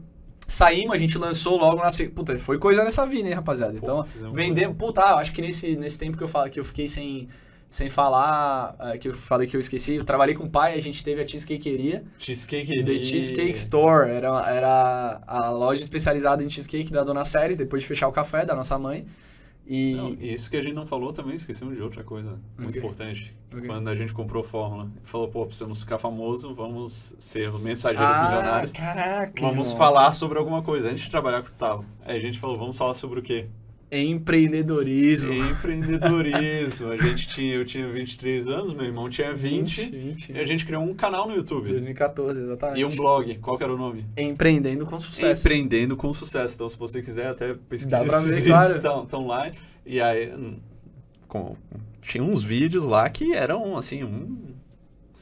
saímos, a gente lançou logo na... Puta, foi coisa nessa vida, hein, rapaziada? Então, vender... Puta, ah, acho que nesse, nesse tempo que eu falo que eu fiquei sem Sem falar, uh, que eu falei que eu esqueci, eu trabalhei com o pai, a gente teve a Cheesecakeeria. Cheesecakeeria. The Cheesecake Store, era, era a loja especializada em cheesecake da Dona Séries, depois de fechar o café da nossa mãe. E não, isso que a gente não falou também, esquecemos de outra coisa muito okay. importante. Okay. Quando a gente comprou Fórmula, falou, pô, precisamos ficar famoso, vamos ser mensageiros ah, milionários. Caraca! Vamos falar sobre alguma coisa. Antes de trabalhar com o Tal. Aí a gente falou, vamos falar sobre o quê? Empreendedorismo. Empreendedorismo. A gente tinha, eu tinha 23 anos, meu irmão tinha 20, 20, 20 e a gente criou um canal no YouTube. 2014, exatamente. E um blog. Qual era o nome? Empreendendo com Sucesso. Empreendendo com Sucesso. Então, se você quiser até pesquisar, Dá pra ver, claro. estão, estão lá. E aí, hum, com, tinha uns vídeos lá que eram, assim, um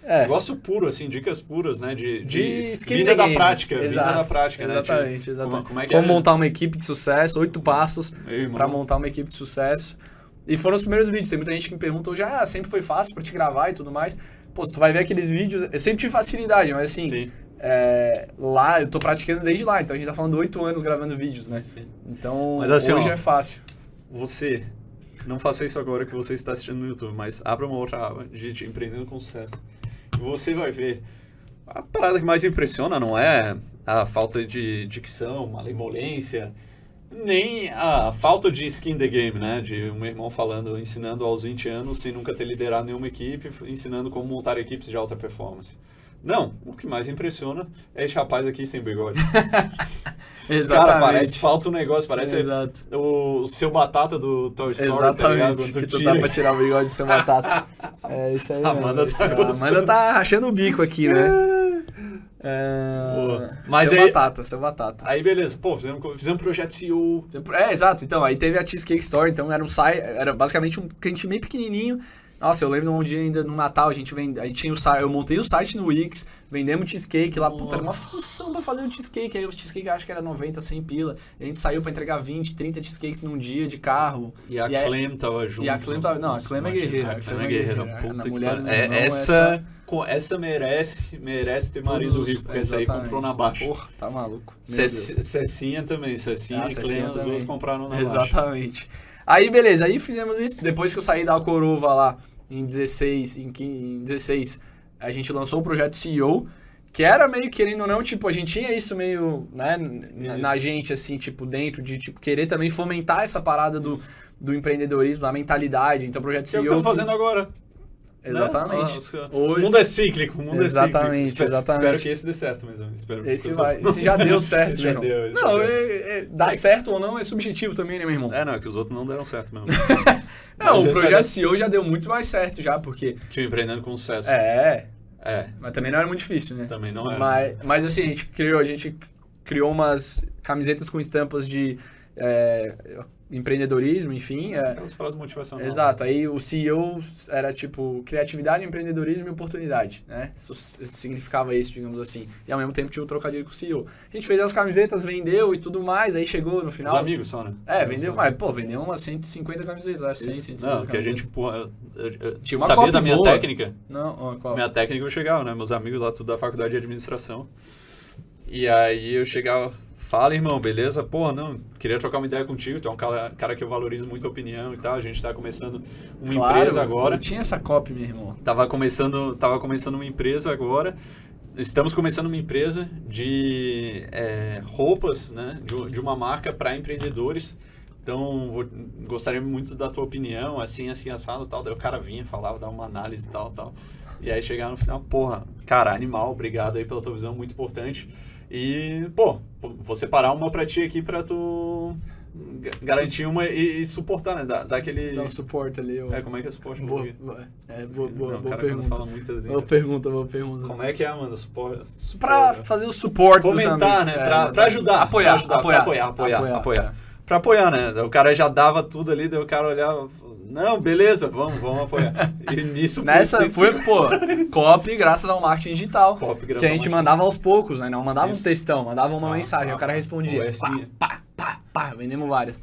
é. Negócio puro, assim, dicas puras, né? De, de, de vida da prática. Exato. Vida da prática, exatamente, né? De, exatamente. Como, como, é como montar uma equipe de sucesso, oito passos para montar uma equipe de sucesso. E foram os primeiros vídeos. Tem muita gente que me pergunta hoje, ah, sempre foi fácil para te gravar e tudo mais. Pô, tu vai ver aqueles vídeos. Eu sempre tive facilidade, mas assim. É, lá, eu tô praticando desde lá, então a gente tá falando oito anos gravando vídeos, né? Então, mas, assim, hoje ó, é fácil. Você, não faça isso agora que você está assistindo no YouTube, mas abra uma outra aba de empreendendo com sucesso você vai ver. A parada que mais impressiona não é a falta de dicção, malemolência, nem a falta de skin the game, né? De um irmão falando, ensinando aos 20 anos, sem nunca ter liderado nenhuma equipe, ensinando como montar equipes de alta performance. Não, o que mais impressiona é esse rapaz aqui sem bigode. Exatamente. Cara, parece, falta um negócio, parece o, o, seu batata do Toy Story, tá Exatamente, tá que tu dá pra tirar o bigode do seu batata. é isso aí. Amanda tá é, Amanda tá rachando o bico aqui, né? É... Mas seu aí, batata, seu batata. Aí beleza, pô, fizemos, fizemos um projeto CEO. É, exato. Então, aí teve a Cheesecake Store, então era um site, era basicamente um cliente meio pequenininho, nossa, eu lembro um dia ainda no Natal, a gente vende, aí tinha o site, eu montei o site no Wix, vendemos cheesecake lá, puta, era uma função pra fazer o cheesecake, aí o cheesecake acho que era 90, 100 pila, a gente saiu pra entregar 20, 30 cheesecakes num dia de carro. E a e Clem tava junto. E a Clem tava, não, a Clem é guerreira. A Clem é guerreira, puta mulher que é, essa, essa, essa merece, merece ter marido rico, porque essa aí comprou na baixa. Porra, tá maluco. Cecinha também, Cecinha ah, e Clem, as duas compraram na Exatamente. baixa. Exatamente. Aí, beleza, aí fizemos isso, depois que eu saí da Alcoroa lá, em 16, em, em 16 a gente lançou o projeto CEO, que era meio querendo ou não, tipo, a gente tinha isso meio, né, na, na, gente, assim, tipo, dentro de, tipo, querer também fomentar essa parada do, do empreendedorismo, da mentalidade. Então, o projeto CEO... É o que estamos fazendo agora. Exatamente. Né? o mundo é cíclico, o mundo exatamente, é cíclico. Exatamente, Espero que esse dê certo, mas espero esse vai, esse já deu certo, já deu, Não, é, é, dar certo ou não é subjetivo também, né, meu irmão? É, não, é que os outros não deram certo mesmo. não, o projeto CEO já deu muito mais certo já, porque... Tinha empreendendo com sucesso. É, é. Mas também não era muito difícil, né? Também não era. Mas, mas assim, a gente criou, a gente criou umas camisetas com estampas de é, empreendedorismo, enfim. É, Aquelas frases motivacionais. Exato. Aí o CEO era tipo criatividade, empreendedorismo e oportunidade, né? Isso significava isso, digamos assim. E ao mesmo tempo tinha um trocadilho com o CEO. A gente fez as camisetas, vendeu e tudo mais, aí chegou no final. Os amigos só, né? É, vendeu, mas pô, vendeu umas 150 camisetas, acho 100, 150 Não, que a gente, pô, eu, eu, tinha uma sabia da minha boa. técnica. Não, qual? Minha técnica eu chegava, né? Meus amigos lá tudo da faculdade de administração. E aí eu chegava, Fala, irmão, beleza? Pô, não, queria trocar uma ideia contigo. Tu é um cara, cara que eu valorizo muito a opinião e tal. A gente tá começando uma claro, empresa agora. Eu tinha essa copy, meu irmão. Tava começando, tava começando uma empresa agora. Estamos começando uma empresa de é, roupas, né? De, de uma marca para empreendedores. Então, vou, gostaria muito da tua opinião, assim, assim, assado tal. Daí o cara vinha, falava, dava uma análise e tal, tal. E aí chegava no final, porra, cara, animal, obrigado aí pela tua visão, muito importante. E, pô, vou separar uma pra ti aqui pra tu garantir uma e, e suportar, né? Dar, dar aquele... Dar um suporte ali. Eu... É, como é que é suporte? Boa, boa, é, boa, boa, não, boa pergunta. Fala muito boa pergunta, boa pergunta. Como é que é, Amanda? Suporte? pra fazer o suporte Fomentar, né? É, pra, pra ajudar. Apoiar, pra ajudar, apoiar, pra apoiar, apoiar, apoiar. apoiar. Pra apoiar, né? O cara já dava tudo ali, daí o cara olhava, não, beleza, vamos, vamos apoiar. E nisso foi Nessa foi, pô, copy graças ao marketing digital. Copy graças Que a gente mandava aos poucos, né? Não mandava Isso. um textão, mandava uma ah, mensagem, ah, o cara respondia. Pá, pá, pá, pá, vendemos várias.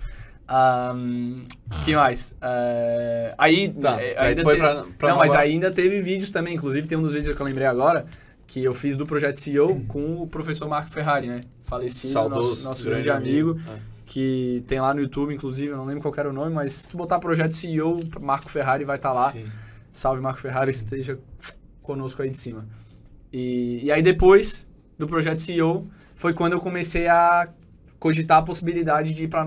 Um, que mais? Uh, aí, tá, ainda foi pra, pra Não, mas ainda teve vídeos também. Inclusive, tem um dos vídeos que eu lembrei agora que eu fiz do Projeto CEO hum. com o professor Marco Ferrari, né? Falecido, Saudoso, nosso, nosso grande, grande amigo. amigo. É que tem lá no YouTube, inclusive, eu não lembro qual era o nome, mas se tu botar projeto CEO, Marco Ferrari vai estar tá lá. Sim. Salve Marco Ferrari, esteja conosco aí de cima. E, e aí depois do projeto CEO foi quando eu comecei a cogitar a possibilidade de ir para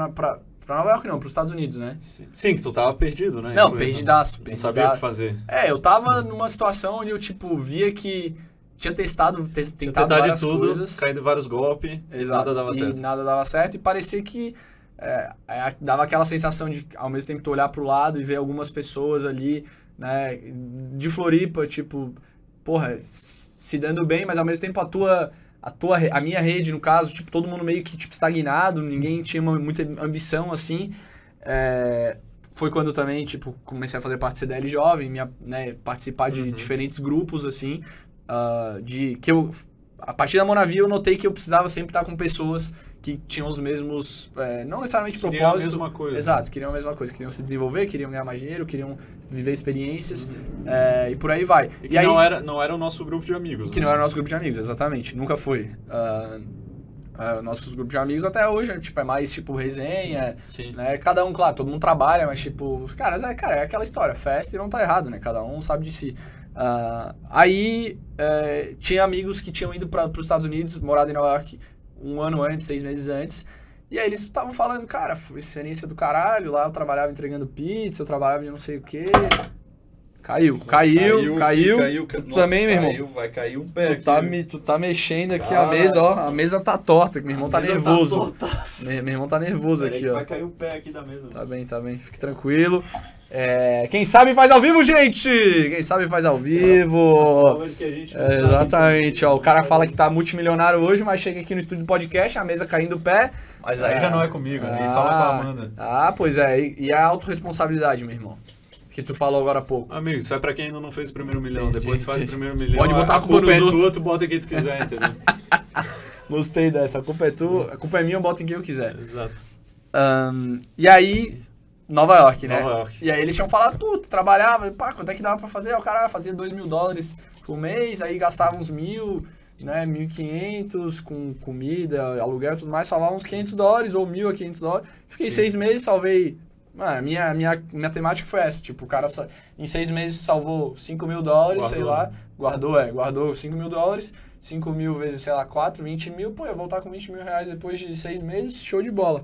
Pra Nova York não, pros Estados Unidos, né? Sim, Sim que tu tava perdido, né? Não, perdidaço, perdidaço. Não sabia o que fazer. É, eu tava numa situação onde eu, tipo, via que tinha testado, te, tentado várias tudo, coisas. caído vários golpes, Exato. nada dava certo. nada dava certo e parecia que é, é, dava aquela sensação de, ao mesmo tempo, tu olhar pro lado e ver algumas pessoas ali, né, de Floripa, tipo, porra, se dando bem, mas ao mesmo tempo a tua a tua a minha rede no caso tipo todo mundo meio que tipo estagnado ninguém tinha uma, muita ambição assim é, foi quando também tipo comecei a fazer parte do CDL jovem minha, né, participar de uhum. diferentes grupos assim uh, de que eu a partir da Monavi eu notei que eu precisava sempre estar com pessoas que tinham os mesmos, é, não necessariamente queriam propósito. Queriam a mesma coisa. Exato, queriam a mesma coisa. Queriam se desenvolver, queriam ganhar mais dinheiro, queriam viver experiências uhum. é, e por aí vai. E que e não, aí, era, não era o nosso grupo de amigos. Que né? não era o nosso grupo de amigos, exatamente. Nunca foi. Uh, uh, nossos grupos de amigos até hoje, tipo, é mais tipo resenha, Sim. né? Cada um, claro, todo mundo trabalha, mas tipo, os caras, é, cara, é aquela história, festa e não tá errado, né? Cada um sabe de si. Uh, aí uh, tinha amigos que tinham ido para os Estados Unidos, morado em Nova York um ano antes, seis meses antes. E aí eles estavam falando, cara, foi experiência do caralho, lá eu trabalhava entregando pizza, eu trabalhava de não sei o quê. Caiu, caiu, caiu. caiu, caiu. Tu também, meu irmão. vai cair o pé. Tu tá, me, tu tá mexendo aqui a mesa, ó. A mesa tá torta, que meu irmão tá nervoso. Tá meu, meu, irmão tá nervoso aqui, ó. Vai cair o pé aqui da mesa. Tá bem, tá bem. Fique tranquilo. É, quem sabe faz ao vivo, gente! Quem sabe faz ao vivo. É, exatamente, ó. O cara fala que tá multimilionário hoje, mas chega aqui no estúdio podcast, a mesa caindo o pé. Mas aí é, já não é comigo, aí ah, fala com a Amanda. Ah, pois é. E, e a autorresponsabilidade, meu irmão. Que tu falou agora há pouco. Amigo, isso é pra quem ainda não fez o primeiro milhão. Depois tu faz o primeiro milhão. Pode botar a, a culpa, culpa é tua, tu bota quem tu quiser, entendeu? Gostei dessa. A culpa é tua, a culpa é minha, eu boto em quem eu quiser. Exato. Um, e aí, Nova York, né? Nova York. E aí eles tinham falado, puta, trabalhava, pá, quanto é que dava pra fazer? Aí o cara fazia 2 mil dólares por mês, aí gastava uns mil, né, 1.500 com comida, aluguel e tudo mais, salvava uns 500 dólares ou mil a 500 dólares. Fiquei Sim. seis meses, salvei... Mano, minha, minha, minha temática foi essa, tipo, o cara em seis meses salvou 5 mil dólares, guardou. sei lá, guardou, é, guardou 5 mil dólares, 5 mil vezes, sei lá, 4, 20 mil, pô, ia voltar com 20 mil reais depois de seis meses, show de bola.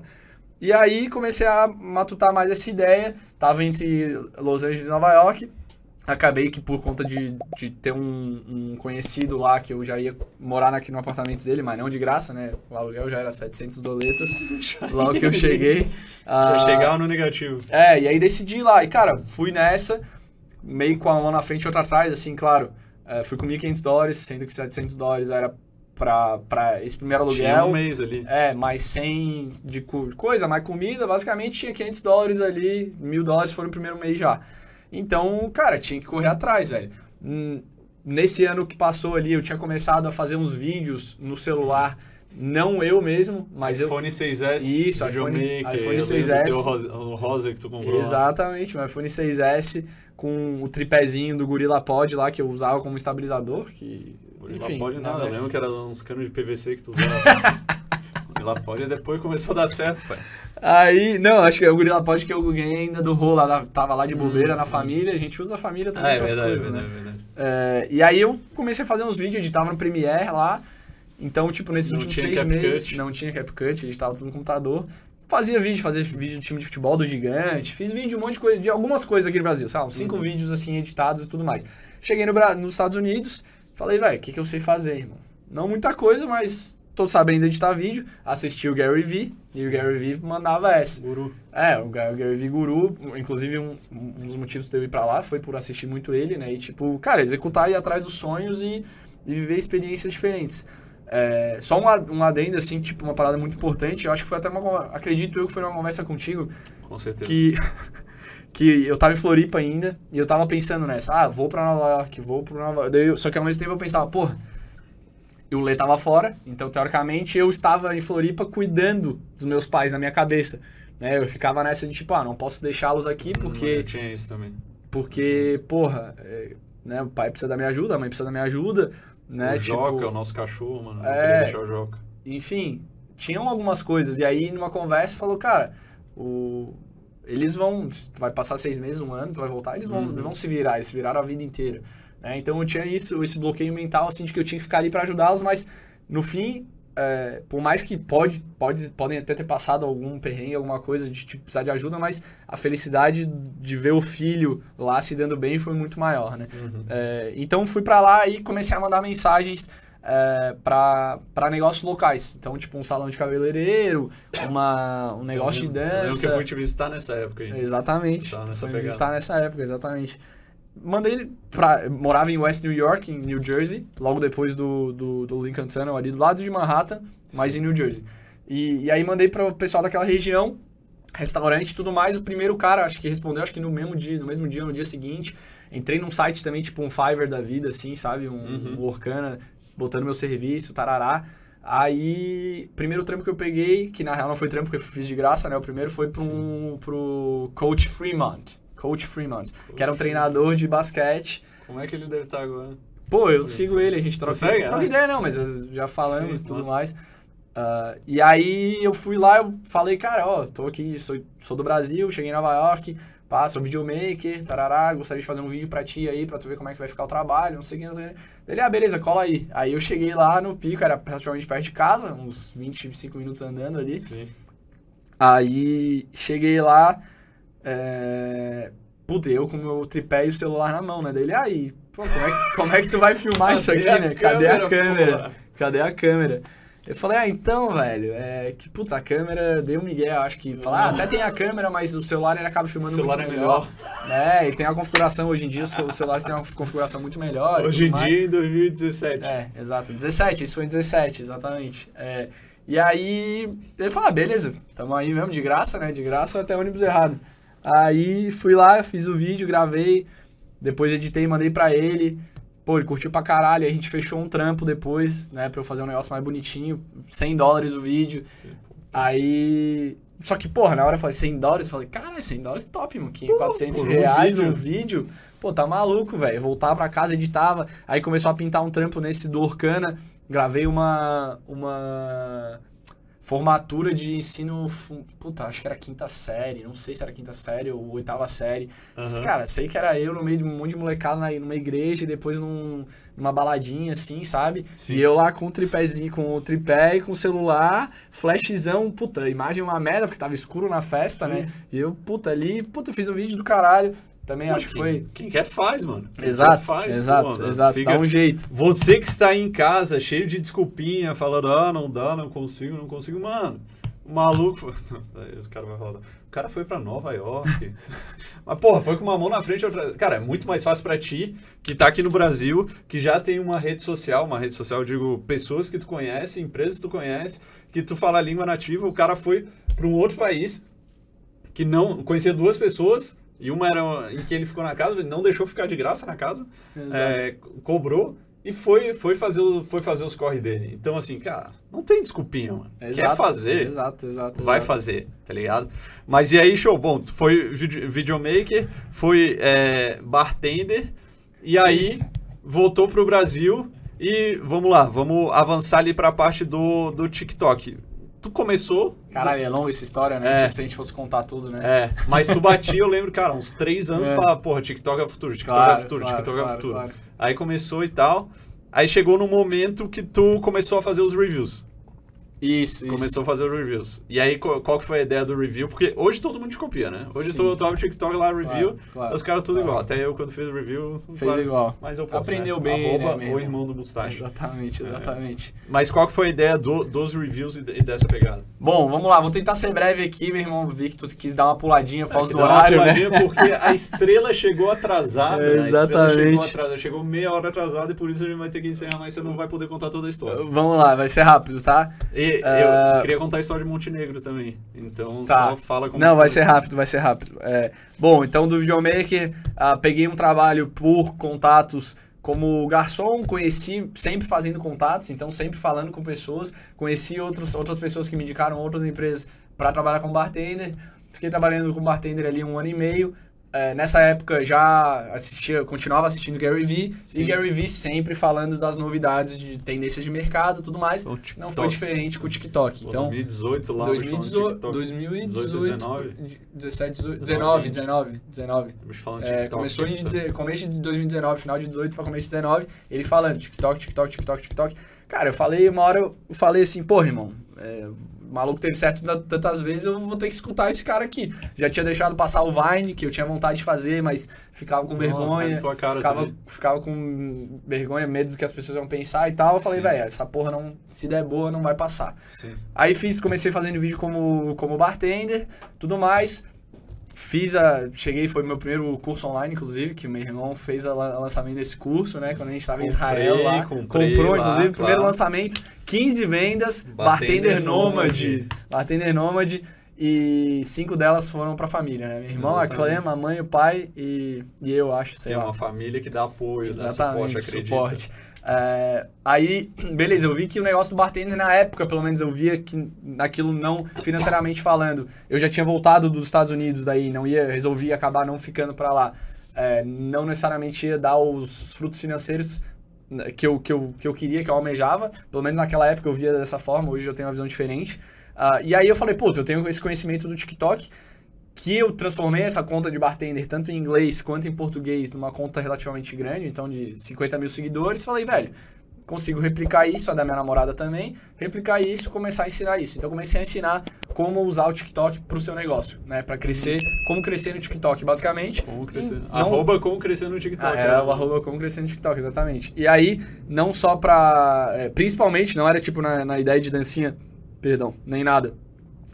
E aí comecei a matutar mais essa ideia. Tava entre Los Angeles e Nova York. Acabei que por conta de, de ter um, um conhecido lá, que eu já ia morar aqui no apartamento dele, mas não de graça, né? O aluguel já era 700 doletas, logo que eu cheguei. Já uh, chegava no negativo. É, e aí decidi lá. E, cara, fui nessa, meio com a mão na frente e outra atrás, assim, claro. Uh, fui com 1.500 dólares, sendo que 700 dólares era para esse primeiro aluguel. Tinha um mês ali. É, mais 100 de coisa, mais comida, basicamente tinha 500 dólares ali, mil dólares foram no primeiro mês já. Então, cara, tinha que correr atrás, velho. Nesse ano que passou ali, eu tinha começado a fazer uns vídeos no celular, não eu mesmo, mas iPhone eu... 6S, Isso, iPhone, Maker, iPhone 6S. O rosa que tu comprou Exatamente, o iPhone 6S com o tripézinho do Gorilla Pod lá, que eu usava como estabilizador, que enfim, pode nada, lembro que era uns canos de PVC que tu usava. o Gorilla Pod depois começou a dar certo, pai. Aí, não, acho que é o Gorilla Pod que eu ganhei ainda do Rola, tava lá de bobeira hum, na família, a gente usa a família também ah, é verdade, coisas, verdade, né? Verdade. É, e aí eu comecei a fazer uns vídeos, editava no Premiere lá, então, tipo, nesses não últimos seis meses, não tinha CapCut, editava tudo no computador, fazia vídeo, fazia vídeo de time de futebol do gigante, fiz vídeo de um monte de coisa, de algumas coisas aqui no Brasil, sabe? Uns cinco uhum. vídeos assim editados e tudo mais. Cheguei no, nos Estados Unidos, Falei, velho, o que, que eu sei fazer, irmão? Não muita coisa, mas tô sabendo editar vídeo. Assisti o Gary Vee e o Gary Vee mandava essa. Guru. É, o Gary Vee Guru. Inclusive, um, um dos motivos de eu ir pra lá foi por assistir muito ele, né? E, tipo, cara, executar e ir atrás dos sonhos e, e viver experiências diferentes. É, só um, um adendo, assim, tipo, uma parada muito importante. Eu acho que foi até uma. Acredito eu que foi uma conversa contigo. Com certeza. Que. Que eu tava em Floripa ainda e eu tava pensando nessa, ah, vou pra Nova York, vou pra Nova York. Só que ao mesmo tempo eu pensava, porra, o Lê tava fora, então teoricamente eu estava em Floripa cuidando dos meus pais na minha cabeça. Né? Eu ficava nessa de tipo, ah, não posso deixá-los aqui porque. Eu tinha isso também. Porque, porra, é, né, o pai precisa da minha ajuda, a mãe precisa da minha ajuda. Né? O tipo, Joca, o nosso cachorro, mano. É, deixar o Joca. Enfim, tinham algumas coisas. E aí, numa conversa, falou, cara, o eles vão, vai passar seis meses, um ano, tu vai voltar, eles vão, uhum. vão se virar, eles se viraram a vida inteira. Né? Então eu tinha isso, esse bloqueio mental, assim, de que eu tinha que ficar ali para ajudá-los, mas no fim, é, por mais que pode, pode, podem até ter passado algum perrengue, alguma coisa de tipo, precisar de ajuda, mas a felicidade de ver o filho lá se dando bem foi muito maior, né? Uhum. É, então fui para lá e comecei a mandar mensagens é, para negócios locais. Então, tipo, um salão de cabeleireiro, uma, um negócio de dança. Eu que eu fui te visitar nessa época aí. Exatamente. Tá foi me visitar nessa época, exatamente. Mandei ele pra. Morava em West New York, em New Jersey, logo depois do, do, do Lincoln Tunnel, ali do lado de Manhattan, Sim. mas em New Jersey. E, e aí mandei para o pessoal daquela região, restaurante e tudo mais. O primeiro cara, acho que respondeu, acho que no mesmo dia, no mesmo dia, no dia seguinte. Entrei num site também, tipo um Fiverr da vida, assim, sabe? Um, uhum. um Workana botando meu serviço, tarará. Aí, primeiro trampo que eu peguei, que na real não foi trampo que eu fiz de graça, né? O primeiro foi pro, um, pro Coach Fremont. Coach Fremont, Coach que era um treinador de basquete. Como é que ele deve estar agora? Pô, eu sigo ele, a gente troca, segue, troca é? ideia, não, mas já falamos e tudo nossa. mais. Uh, e aí eu fui lá, eu falei, cara, ó, tô aqui, sou, sou do Brasil, cheguei em Nova York, passa um videomaker, tarará, gostaria de fazer um vídeo pra ti aí, pra tu ver como é que vai ficar o trabalho, não sei o que, não sei o que. Ele, ah, beleza, cola aí. Aí eu cheguei lá no pico, era praticamente perto de casa, uns 25 minutos andando ali. Sim. Aí cheguei lá, é... Puta, eu com o meu tripé e o celular na mão, né? Dele, aí, pô, como é que, como é que tu vai filmar isso aqui, né? Cadê a câmera? Cadê a câmera? Eu falei, ah, então, velho, é que, putz, a câmera deu um migué, acho que. Falar, ah, até tem a câmera, mas o celular ele acaba filmando muito melhor. O celular é melhor. É, e tem a configuração, hoje em dia os celulares têm uma configuração muito melhor. Hoje em dia, em 2017. É, exato. 17, isso foi em 17, exatamente. É, e aí, ele falou, ah, beleza, tamo aí mesmo, de graça, né? De graça até ônibus errado. Aí fui lá, fiz o vídeo, gravei, depois editei, mandei para ele. Pô, ele curtiu pra caralho, aí a gente fechou um trampo depois, né, pra eu fazer um negócio mais bonitinho, 100 dólares o vídeo. Sim. Aí. Só que, porra, na hora eu falei 100 dólares, eu falei, cara, 100 dólares top, mano. 400 reais um vídeo. um vídeo. Pô, tá maluco, velho. Voltava pra casa, editava. Aí começou a pintar um trampo nesse do Orkana. Gravei uma. Uma formatura de ensino, puta, acho que era quinta série, não sei se era quinta série ou oitava série. Uhum. Cara, sei que era eu no meio de um monte de molecada na, numa igreja e depois num, numa baladinha assim, sabe? Sim. E eu lá com o tripézinho, com o tripé e com o celular, flashzão, puta, imagem uma merda, porque tava escuro na festa, Sim. né? E eu, puta, ali, puta, fiz um vídeo do caralho. Também acho que foi. Quem quer faz, mano. Quem exato. Faz, exato, pô, exato. Fica... Dá um jeito. Você que está em casa, cheio de desculpinha, falando, ah, não dá, não consigo, não consigo. Mano, o maluco. Os caras vão falar. O cara foi para Nova York. Mas, porra, foi com uma mão na frente e outra. Cara, é muito mais fácil para ti, que tá aqui no Brasil, que já tem uma rede social, uma rede social, digo, pessoas que tu conhece, empresas que tu conhece, que tu fala a língua nativa. O cara foi para um outro país que não conhecia duas pessoas e uma era em que ele ficou na casa, ele não deixou ficar de graça na casa, é, cobrou e foi, foi, fazer, foi fazer os corre dele. Então, assim, cara, não tem desculpinha, mano. Exato, Quer fazer? Exato, exato. Vai fazer, tá ligado? Mas e aí, show? Bom, foi videomaker, foi é, bartender, e aí Isso. voltou pro Brasil. E vamos lá, vamos avançar ali para a parte do, do TikTok tu começou. Caralho, é longa essa história, né? É. Tipo, se a gente fosse contar tudo, né? É, mas tu batia, eu lembro, cara, uns três anos é. falava, porra, TikTok é futuro, TikTok é claro, é futuro, claro, TikTok claro, é futuro. Claro. Aí começou e tal. Aí chegou no momento que tu começou a fazer os reviews. Isso, Começou isso. a fazer os reviews. E aí, qual, qual que foi a ideia do review? Porque hoje todo mundo te copia, né? Hoje tu, tu abre o TikTok lá, review, claro, claro, os caras tudo claro. igual. Até eu, quando fiz o review... Fez claro, igual. Mas eu posso, Aprendeu né? bem, Arroba né, o irmão do Mustache. Exatamente, exatamente. É. Mas qual que foi a ideia do, dos reviews e, e, dessa pegada? Bom, vamos lá. Vou tentar ser breve aqui, meu irmão. Vi que tu quis dar uma puladinha por causa é, do horário, uma puladinha né? porque a estrela chegou atrasada. É, exatamente. chegou atrasada. Chegou meia hora atrasada e por isso a gente vai ter que encerrar, mas você não vai poder contar toda a história. Vamos lá, vai ser rápido, tá? E uh... eu queria contar a história de Monte Montenegro também. Então tá. só fala como. Não, vai ser rápido, vai ser rápido. É, bom, então do videomaker, uh, peguei um trabalho por contatos como garçom, conheci sempre fazendo contatos, então sempre falando com pessoas. Conheci outros, outras pessoas que me indicaram outras empresas para trabalhar como bartender. Fiquei trabalhando como bartender ali um ano e meio. É, nessa época já assistia, continuava assistindo Gary Vee Sim. e Gary Vee sempre falando das novidades de tendências de mercado e tudo mais. Não foi diferente com o TikTok. Então, 2018 lá, 2018, 2018, 19, 17, 18, 19, 19, 19. Falando é, começou em começo de 2019, final de 18 para começo de 19, ele falando TikTok, TikTok, TikTok, TikTok. Cara, eu falei uma hora, eu falei assim, porra, irmão, é, o maluco teve certo tantas vezes, eu vou ter que escutar esse cara aqui. Já tinha deixado passar o Vine, que eu tinha vontade de fazer, mas ficava com vergonha. ficava, ficava com vergonha, medo do que as pessoas iam pensar e tal. Eu falei, velho, essa porra não, se der boa, não vai passar. Sim. Aí fiz, comecei fazendo vídeo como, como bartender, tudo mais. Fiz a. Cheguei, foi meu primeiro curso online, inclusive, que meu irmão fez o lançamento desse curso, né? Quando a gente estava em Israel lá. Comprou, lá, inclusive, claro. primeiro lançamento, 15 vendas, Bartender, Nômade. Bartender Nômade. E cinco delas foram pra família, né? Meu irmão, Exatamente. a Clema, a mãe, o pai e, e eu, acho, sei é lá. É uma família que dá apoio, Exatamente, dá suporte, acredita. suporte. É, aí, beleza, eu vi que o negócio do bartender na época, pelo menos eu via que naquilo não financeiramente falando, eu já tinha voltado dos Estados Unidos daí, não ia, resolvi acabar não ficando para lá. É, não necessariamente ia dar os frutos financeiros né, que eu, que, eu, que eu queria, que eu almejava. Pelo menos naquela época eu via dessa forma, hoje eu tenho uma visão diferente. Uh, e aí eu falei, putz, eu tenho esse conhecimento do TikTok, que eu transformei essa conta de bartender, tanto em inglês quanto em português, numa conta relativamente grande, então de 50 mil seguidores. Falei, velho, consigo replicar isso, a da minha namorada também, replicar isso, começar a ensinar isso. Então comecei a ensinar como usar o TikTok para o seu negócio, né, para crescer, como crescer no TikTok, basicamente. Como crescer. Não, arroba como crescer no TikTok. Ah, era né? o arroba como crescer no TikTok, exatamente. E aí, não só para, é, principalmente, não era tipo na, na ideia de dancinha, perdão, nem nada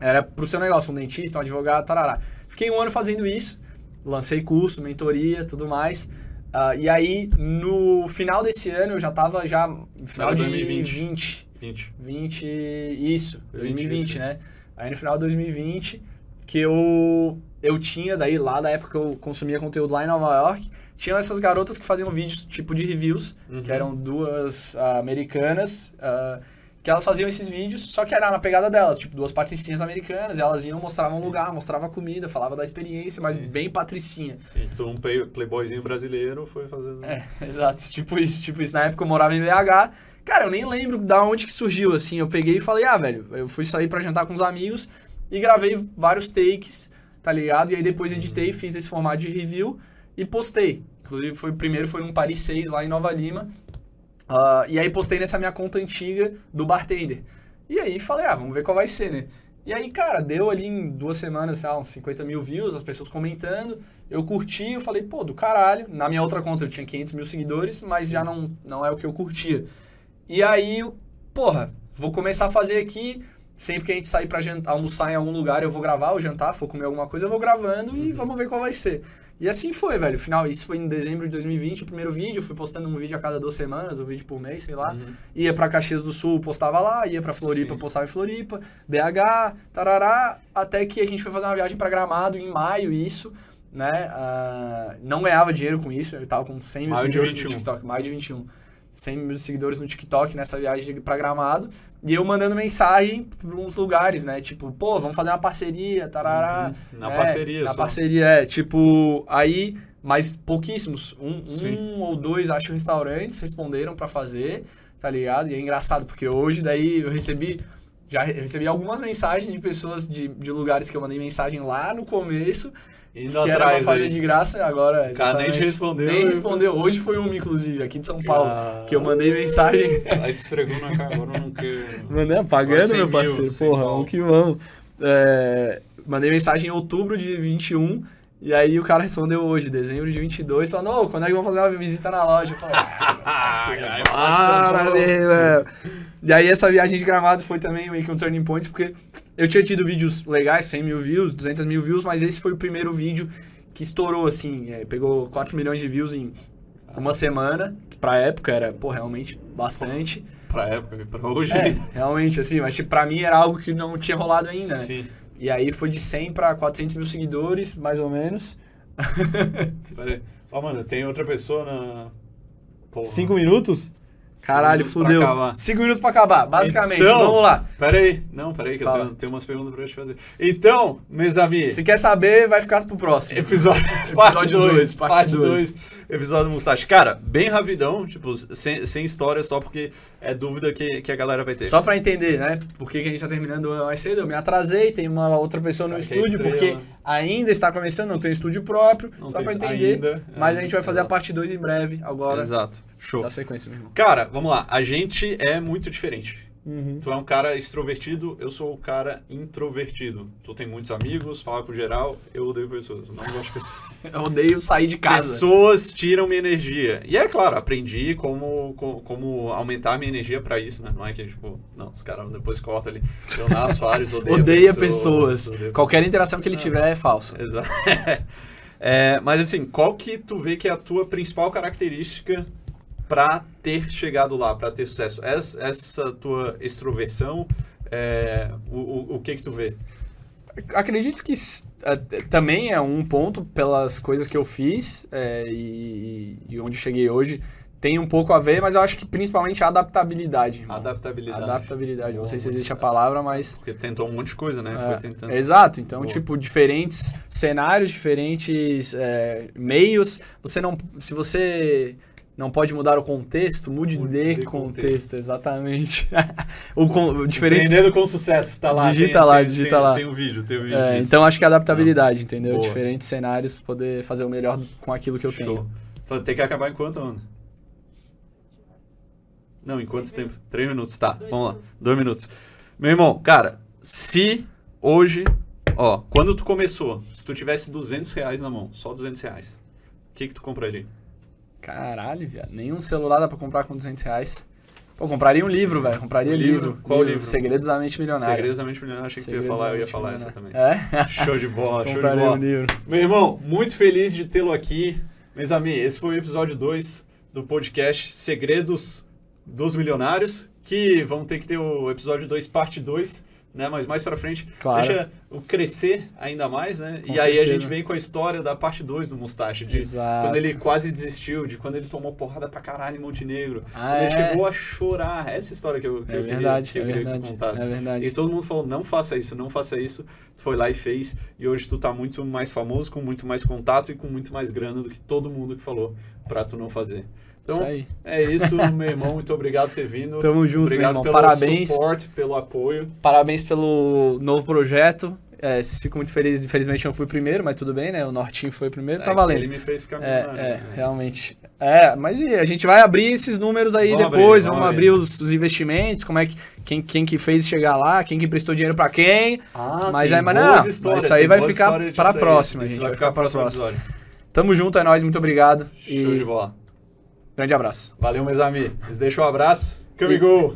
era pro seu negócio, um dentista, um advogado, tarará. Fiquei um ano fazendo isso, lancei curso, mentoria, tudo mais. Uh, e aí, no final desse ano, eu já tava já... Final de 2020. 20. 20, isso, 2020, isso, né? Aí no final de 2020, que eu, eu tinha, daí lá da época que eu consumia conteúdo lá em Nova York, tinham essas garotas que faziam vídeos tipo de reviews, uhum. que eram duas uh, americanas... Uh, que elas faziam esses vídeos, só que era na pegada delas, tipo, duas patricinhas americanas, elas iam, mostravam um lugar, mostrava comida, falava da experiência, mas Sim. bem patricinha. Tu um playboyzinho brasileiro foi fazendo... É, exato, tipo isso, tipo isso. Na época eu morava em BH, cara, eu nem lembro da onde que surgiu, assim, eu peguei e falei, ah, velho, eu fui sair para jantar com os amigos e gravei vários takes, tá ligado? E aí depois editei, uhum. fiz esse formato de review e postei. Inclusive, foi, o primeiro foi num Paris 6 lá em Nova Lima, Uh, e aí postei nessa minha conta antiga do bartender. E aí falei, ah, vamos ver qual vai ser, né? E aí, cara, deu ali em duas semanas, sei lá, uns 50 mil views, as pessoas comentando. Eu curti, eu falei, pô, do caralho. Na minha outra conta eu tinha 500 mil seguidores, mas já não, não é o que eu curtia. E aí, porra, vou começar a fazer aqui. Sempre que a gente sair pra jantar, almoçar em algum lugar, eu vou gravar ou jantar, for comer alguma coisa, eu vou gravando e uhum. vamos ver qual vai ser. E assim foi, velho. Final, isso foi em dezembro de 2020, o primeiro vídeo. Fui postando um vídeo a cada duas semanas, um vídeo por mês, sei lá. Uhum. Ia pra Caxias do Sul, postava lá. Ia pra Floripa, Sim. postava em Floripa. BH, tarará. Até que a gente foi fazer uma viagem pra Gramado em maio, isso. Né? Uh, não ganhava dinheiro com isso. Eu tava com 100 mil seguidores no TikTok. Mais de 21. 100 mil seguidores no TikTok nessa viagem pra Gramado. E eu mandando mensagem pra uns lugares, né? Tipo, pô, vamos fazer uma parceria, tarará. Uhum. Na é, parceria, Na só. parceria, é. Tipo, aí, mas pouquíssimos. Um, um ou dois, acho, restaurantes responderam para fazer, tá ligado? E é engraçado, porque hoje daí eu recebi. Já recebi algumas mensagens de pessoas de, de lugares que eu mandei mensagem lá no começo Indo que era pra fazer aí. de graça, agora. Cara nem te respondeu. Nem respondeu. Hoje foi uma, inclusive, aqui de São Paulo, ah. que eu mandei mensagem. Aí te esfregou na cara, agora eu não quero. Mandei apagando, meu parceiro. Mil, Porra, vamos que vamos. É, mandei mensagem em outubro de 21. E aí o cara respondeu hoje, dezembro de 22, falando, ô, quando é que vão fazer uma visita na loja? Eu falei, ah, para, velho. E aí essa viagem de gramado foi também meio que um turning point, porque eu tinha tido vídeos legais, 100 mil views, 200 mil views, mas esse foi o primeiro vídeo que estourou, assim, é, pegou 4 milhões de views em uma semana, que pra época era, pô, realmente bastante. Pra época, pra hoje. É, realmente, assim, mas tipo, pra mim era algo que não tinha rolado ainda, né? Sim. E aí foi de 100 pra 400 mil seguidores, mais ou menos. Peraí. Ó, oh, mano, tem outra pessoa na... Porra. Cinco minutos? Caralho, fudeu. Cinco minutos pra acabar, basicamente. Então, vamos lá. Peraí. Não, peraí, que Fala. eu tenho, tenho, umas perguntas pra te fazer. Então, meus amigos. Se quer saber, vai ficar pro próximo. Episódio 2. parte 2. Episódio do Mustache. Cara, bem rapidão, tipo, sem, sem história, só porque é dúvida que, que a galera vai ter. Só pra entender, né? Por que, que a gente tá terminando mais cedo? Eu me atrasei, tem uma outra pessoa no Cara, estúdio, porque ainda está começando, não tem estúdio próprio. Não só pra entender. Ainda, mas é, a gente vai fazer exato. a parte 2 em breve, agora. Exato. Show. Dá sequência, meu irmão. Cara, vamos lá. A gente é muito diferente. Uhum. Tu é um cara extrovertido, eu sou o um cara introvertido. Tu tem muitos amigos, fala com geral, eu odeio pessoas, eu não gosto de pessoas. eu odeio sair de casa. Pessoas tiram minha energia. E é claro, aprendi como, como, como aumentar a minha energia para isso, né? Não é que, tipo, não, os caras depois cortam ali. Leonardo Soares odeia, odeia pessoas. pessoas. Odeia Qualquer pessoas. interação que ele tiver é falsa. Exato. é, mas assim, qual que tu vê que é a tua principal característica para ter chegado lá, para ter sucesso? Essa, essa tua extroversão, é, o, o, o, que que tu vê? Acredito que é, também é um ponto pelas coisas que eu fiz é, e, e, onde cheguei hoje tem um pouco a ver, mas eu acho que principalmente a adaptabilidade. Irmão. Adaptabilidade. Adaptabilidade. Boa, não sei se existe a palavra, mas. Porque tentou um monte de coisa, né? É, Foi tentando. Exato. Então, Boa. tipo, diferentes cenários, diferentes é, meios. Você não. Se você não pode mudar o contexto, mude, mude de, de contexto. contexto. exatamente. o, com, diferente... Empreendendo com sucesso, tá lá. Digita tem, lá, tem, digita tem, lá. Tem um vídeo, tem um vídeo. É, então acho que é adaptabilidade, entendeu? Boa. Diferentes cenários, poder fazer o melhor com aquilo que eu Show. tenho. Tem que acabar em quanto, Ana? Não, em quanto tempo? Três minutos, tá. Dois vamos lá. Dois minutos. Meu irmão, cara, se hoje, ó, quando tu começou, se tu tivesse 200 reais na mão, só 200 reais, o que que tu compraria? Caralho, viado. Nenhum celular dá pra comprar com 200 reais. Pô, compraria um livro, velho. Compraria um livro. livro. Qual livro? livro? Segredos da Mente Milionária. Segredos da Mente Milionária. Achei que tu ia falar, eu ia falar essa também. É? Show de bola, show de bola. Um livro. Meu irmão, muito feliz de tê-lo aqui. Meus amigos, esse foi o episódio 2 do podcast Segredos dos Milionários, que vão ter que ter o episódio 2, parte 2 né? Mas mais para frente, claro. deixa o crescer ainda mais, né? Com e certeza. aí a gente vem com a história da parte 2 do Mustache, de Exato. quando ele quase desistiu, de quando ele tomou porrada pra caralho em Montenegro, ah, quando é? ele chegou a chorar. Essa história que eu, que é eu verdade, queria, que, eu é queria que tu contasse. É verdade. E todo mundo falou, não faça isso, não faça isso. Tu foi lá e fez, e hoje tu tá muito mais famoso, com muito mais contato e com muito mais grana do que todo mundo que falou pra tu não fazer. Então, isso é isso, meu irmão. Muito obrigado por ter vindo. Tamo junto, Obrigado meu irmão. pelo Parabéns. suporte, pelo apoio. Parabéns pelo novo projeto. É, fico muito feliz. Infelizmente eu não fui primeiro, mas tudo bem, né? O Nortinho foi primeiro, tá é, tá valendo. Ele me fez ficar é, é, né? realmente. É, mas e, a gente vai abrir esses números aí vamos depois, abrir, vamos, abrir, abrir os, os, investimentos, como é que quem, quem que fez chegar lá, quem que prestou dinheiro para quem. Ah, mas aí, mas não, isso aí vai ficar para a próxima, gente vai, vai ficar para a próxima. Episódio. Tamo junto, é nóis, muito obrigado. Show e... de bola. Grande abraço. Valeu, meus amigos. Deixa um abraço. Come go!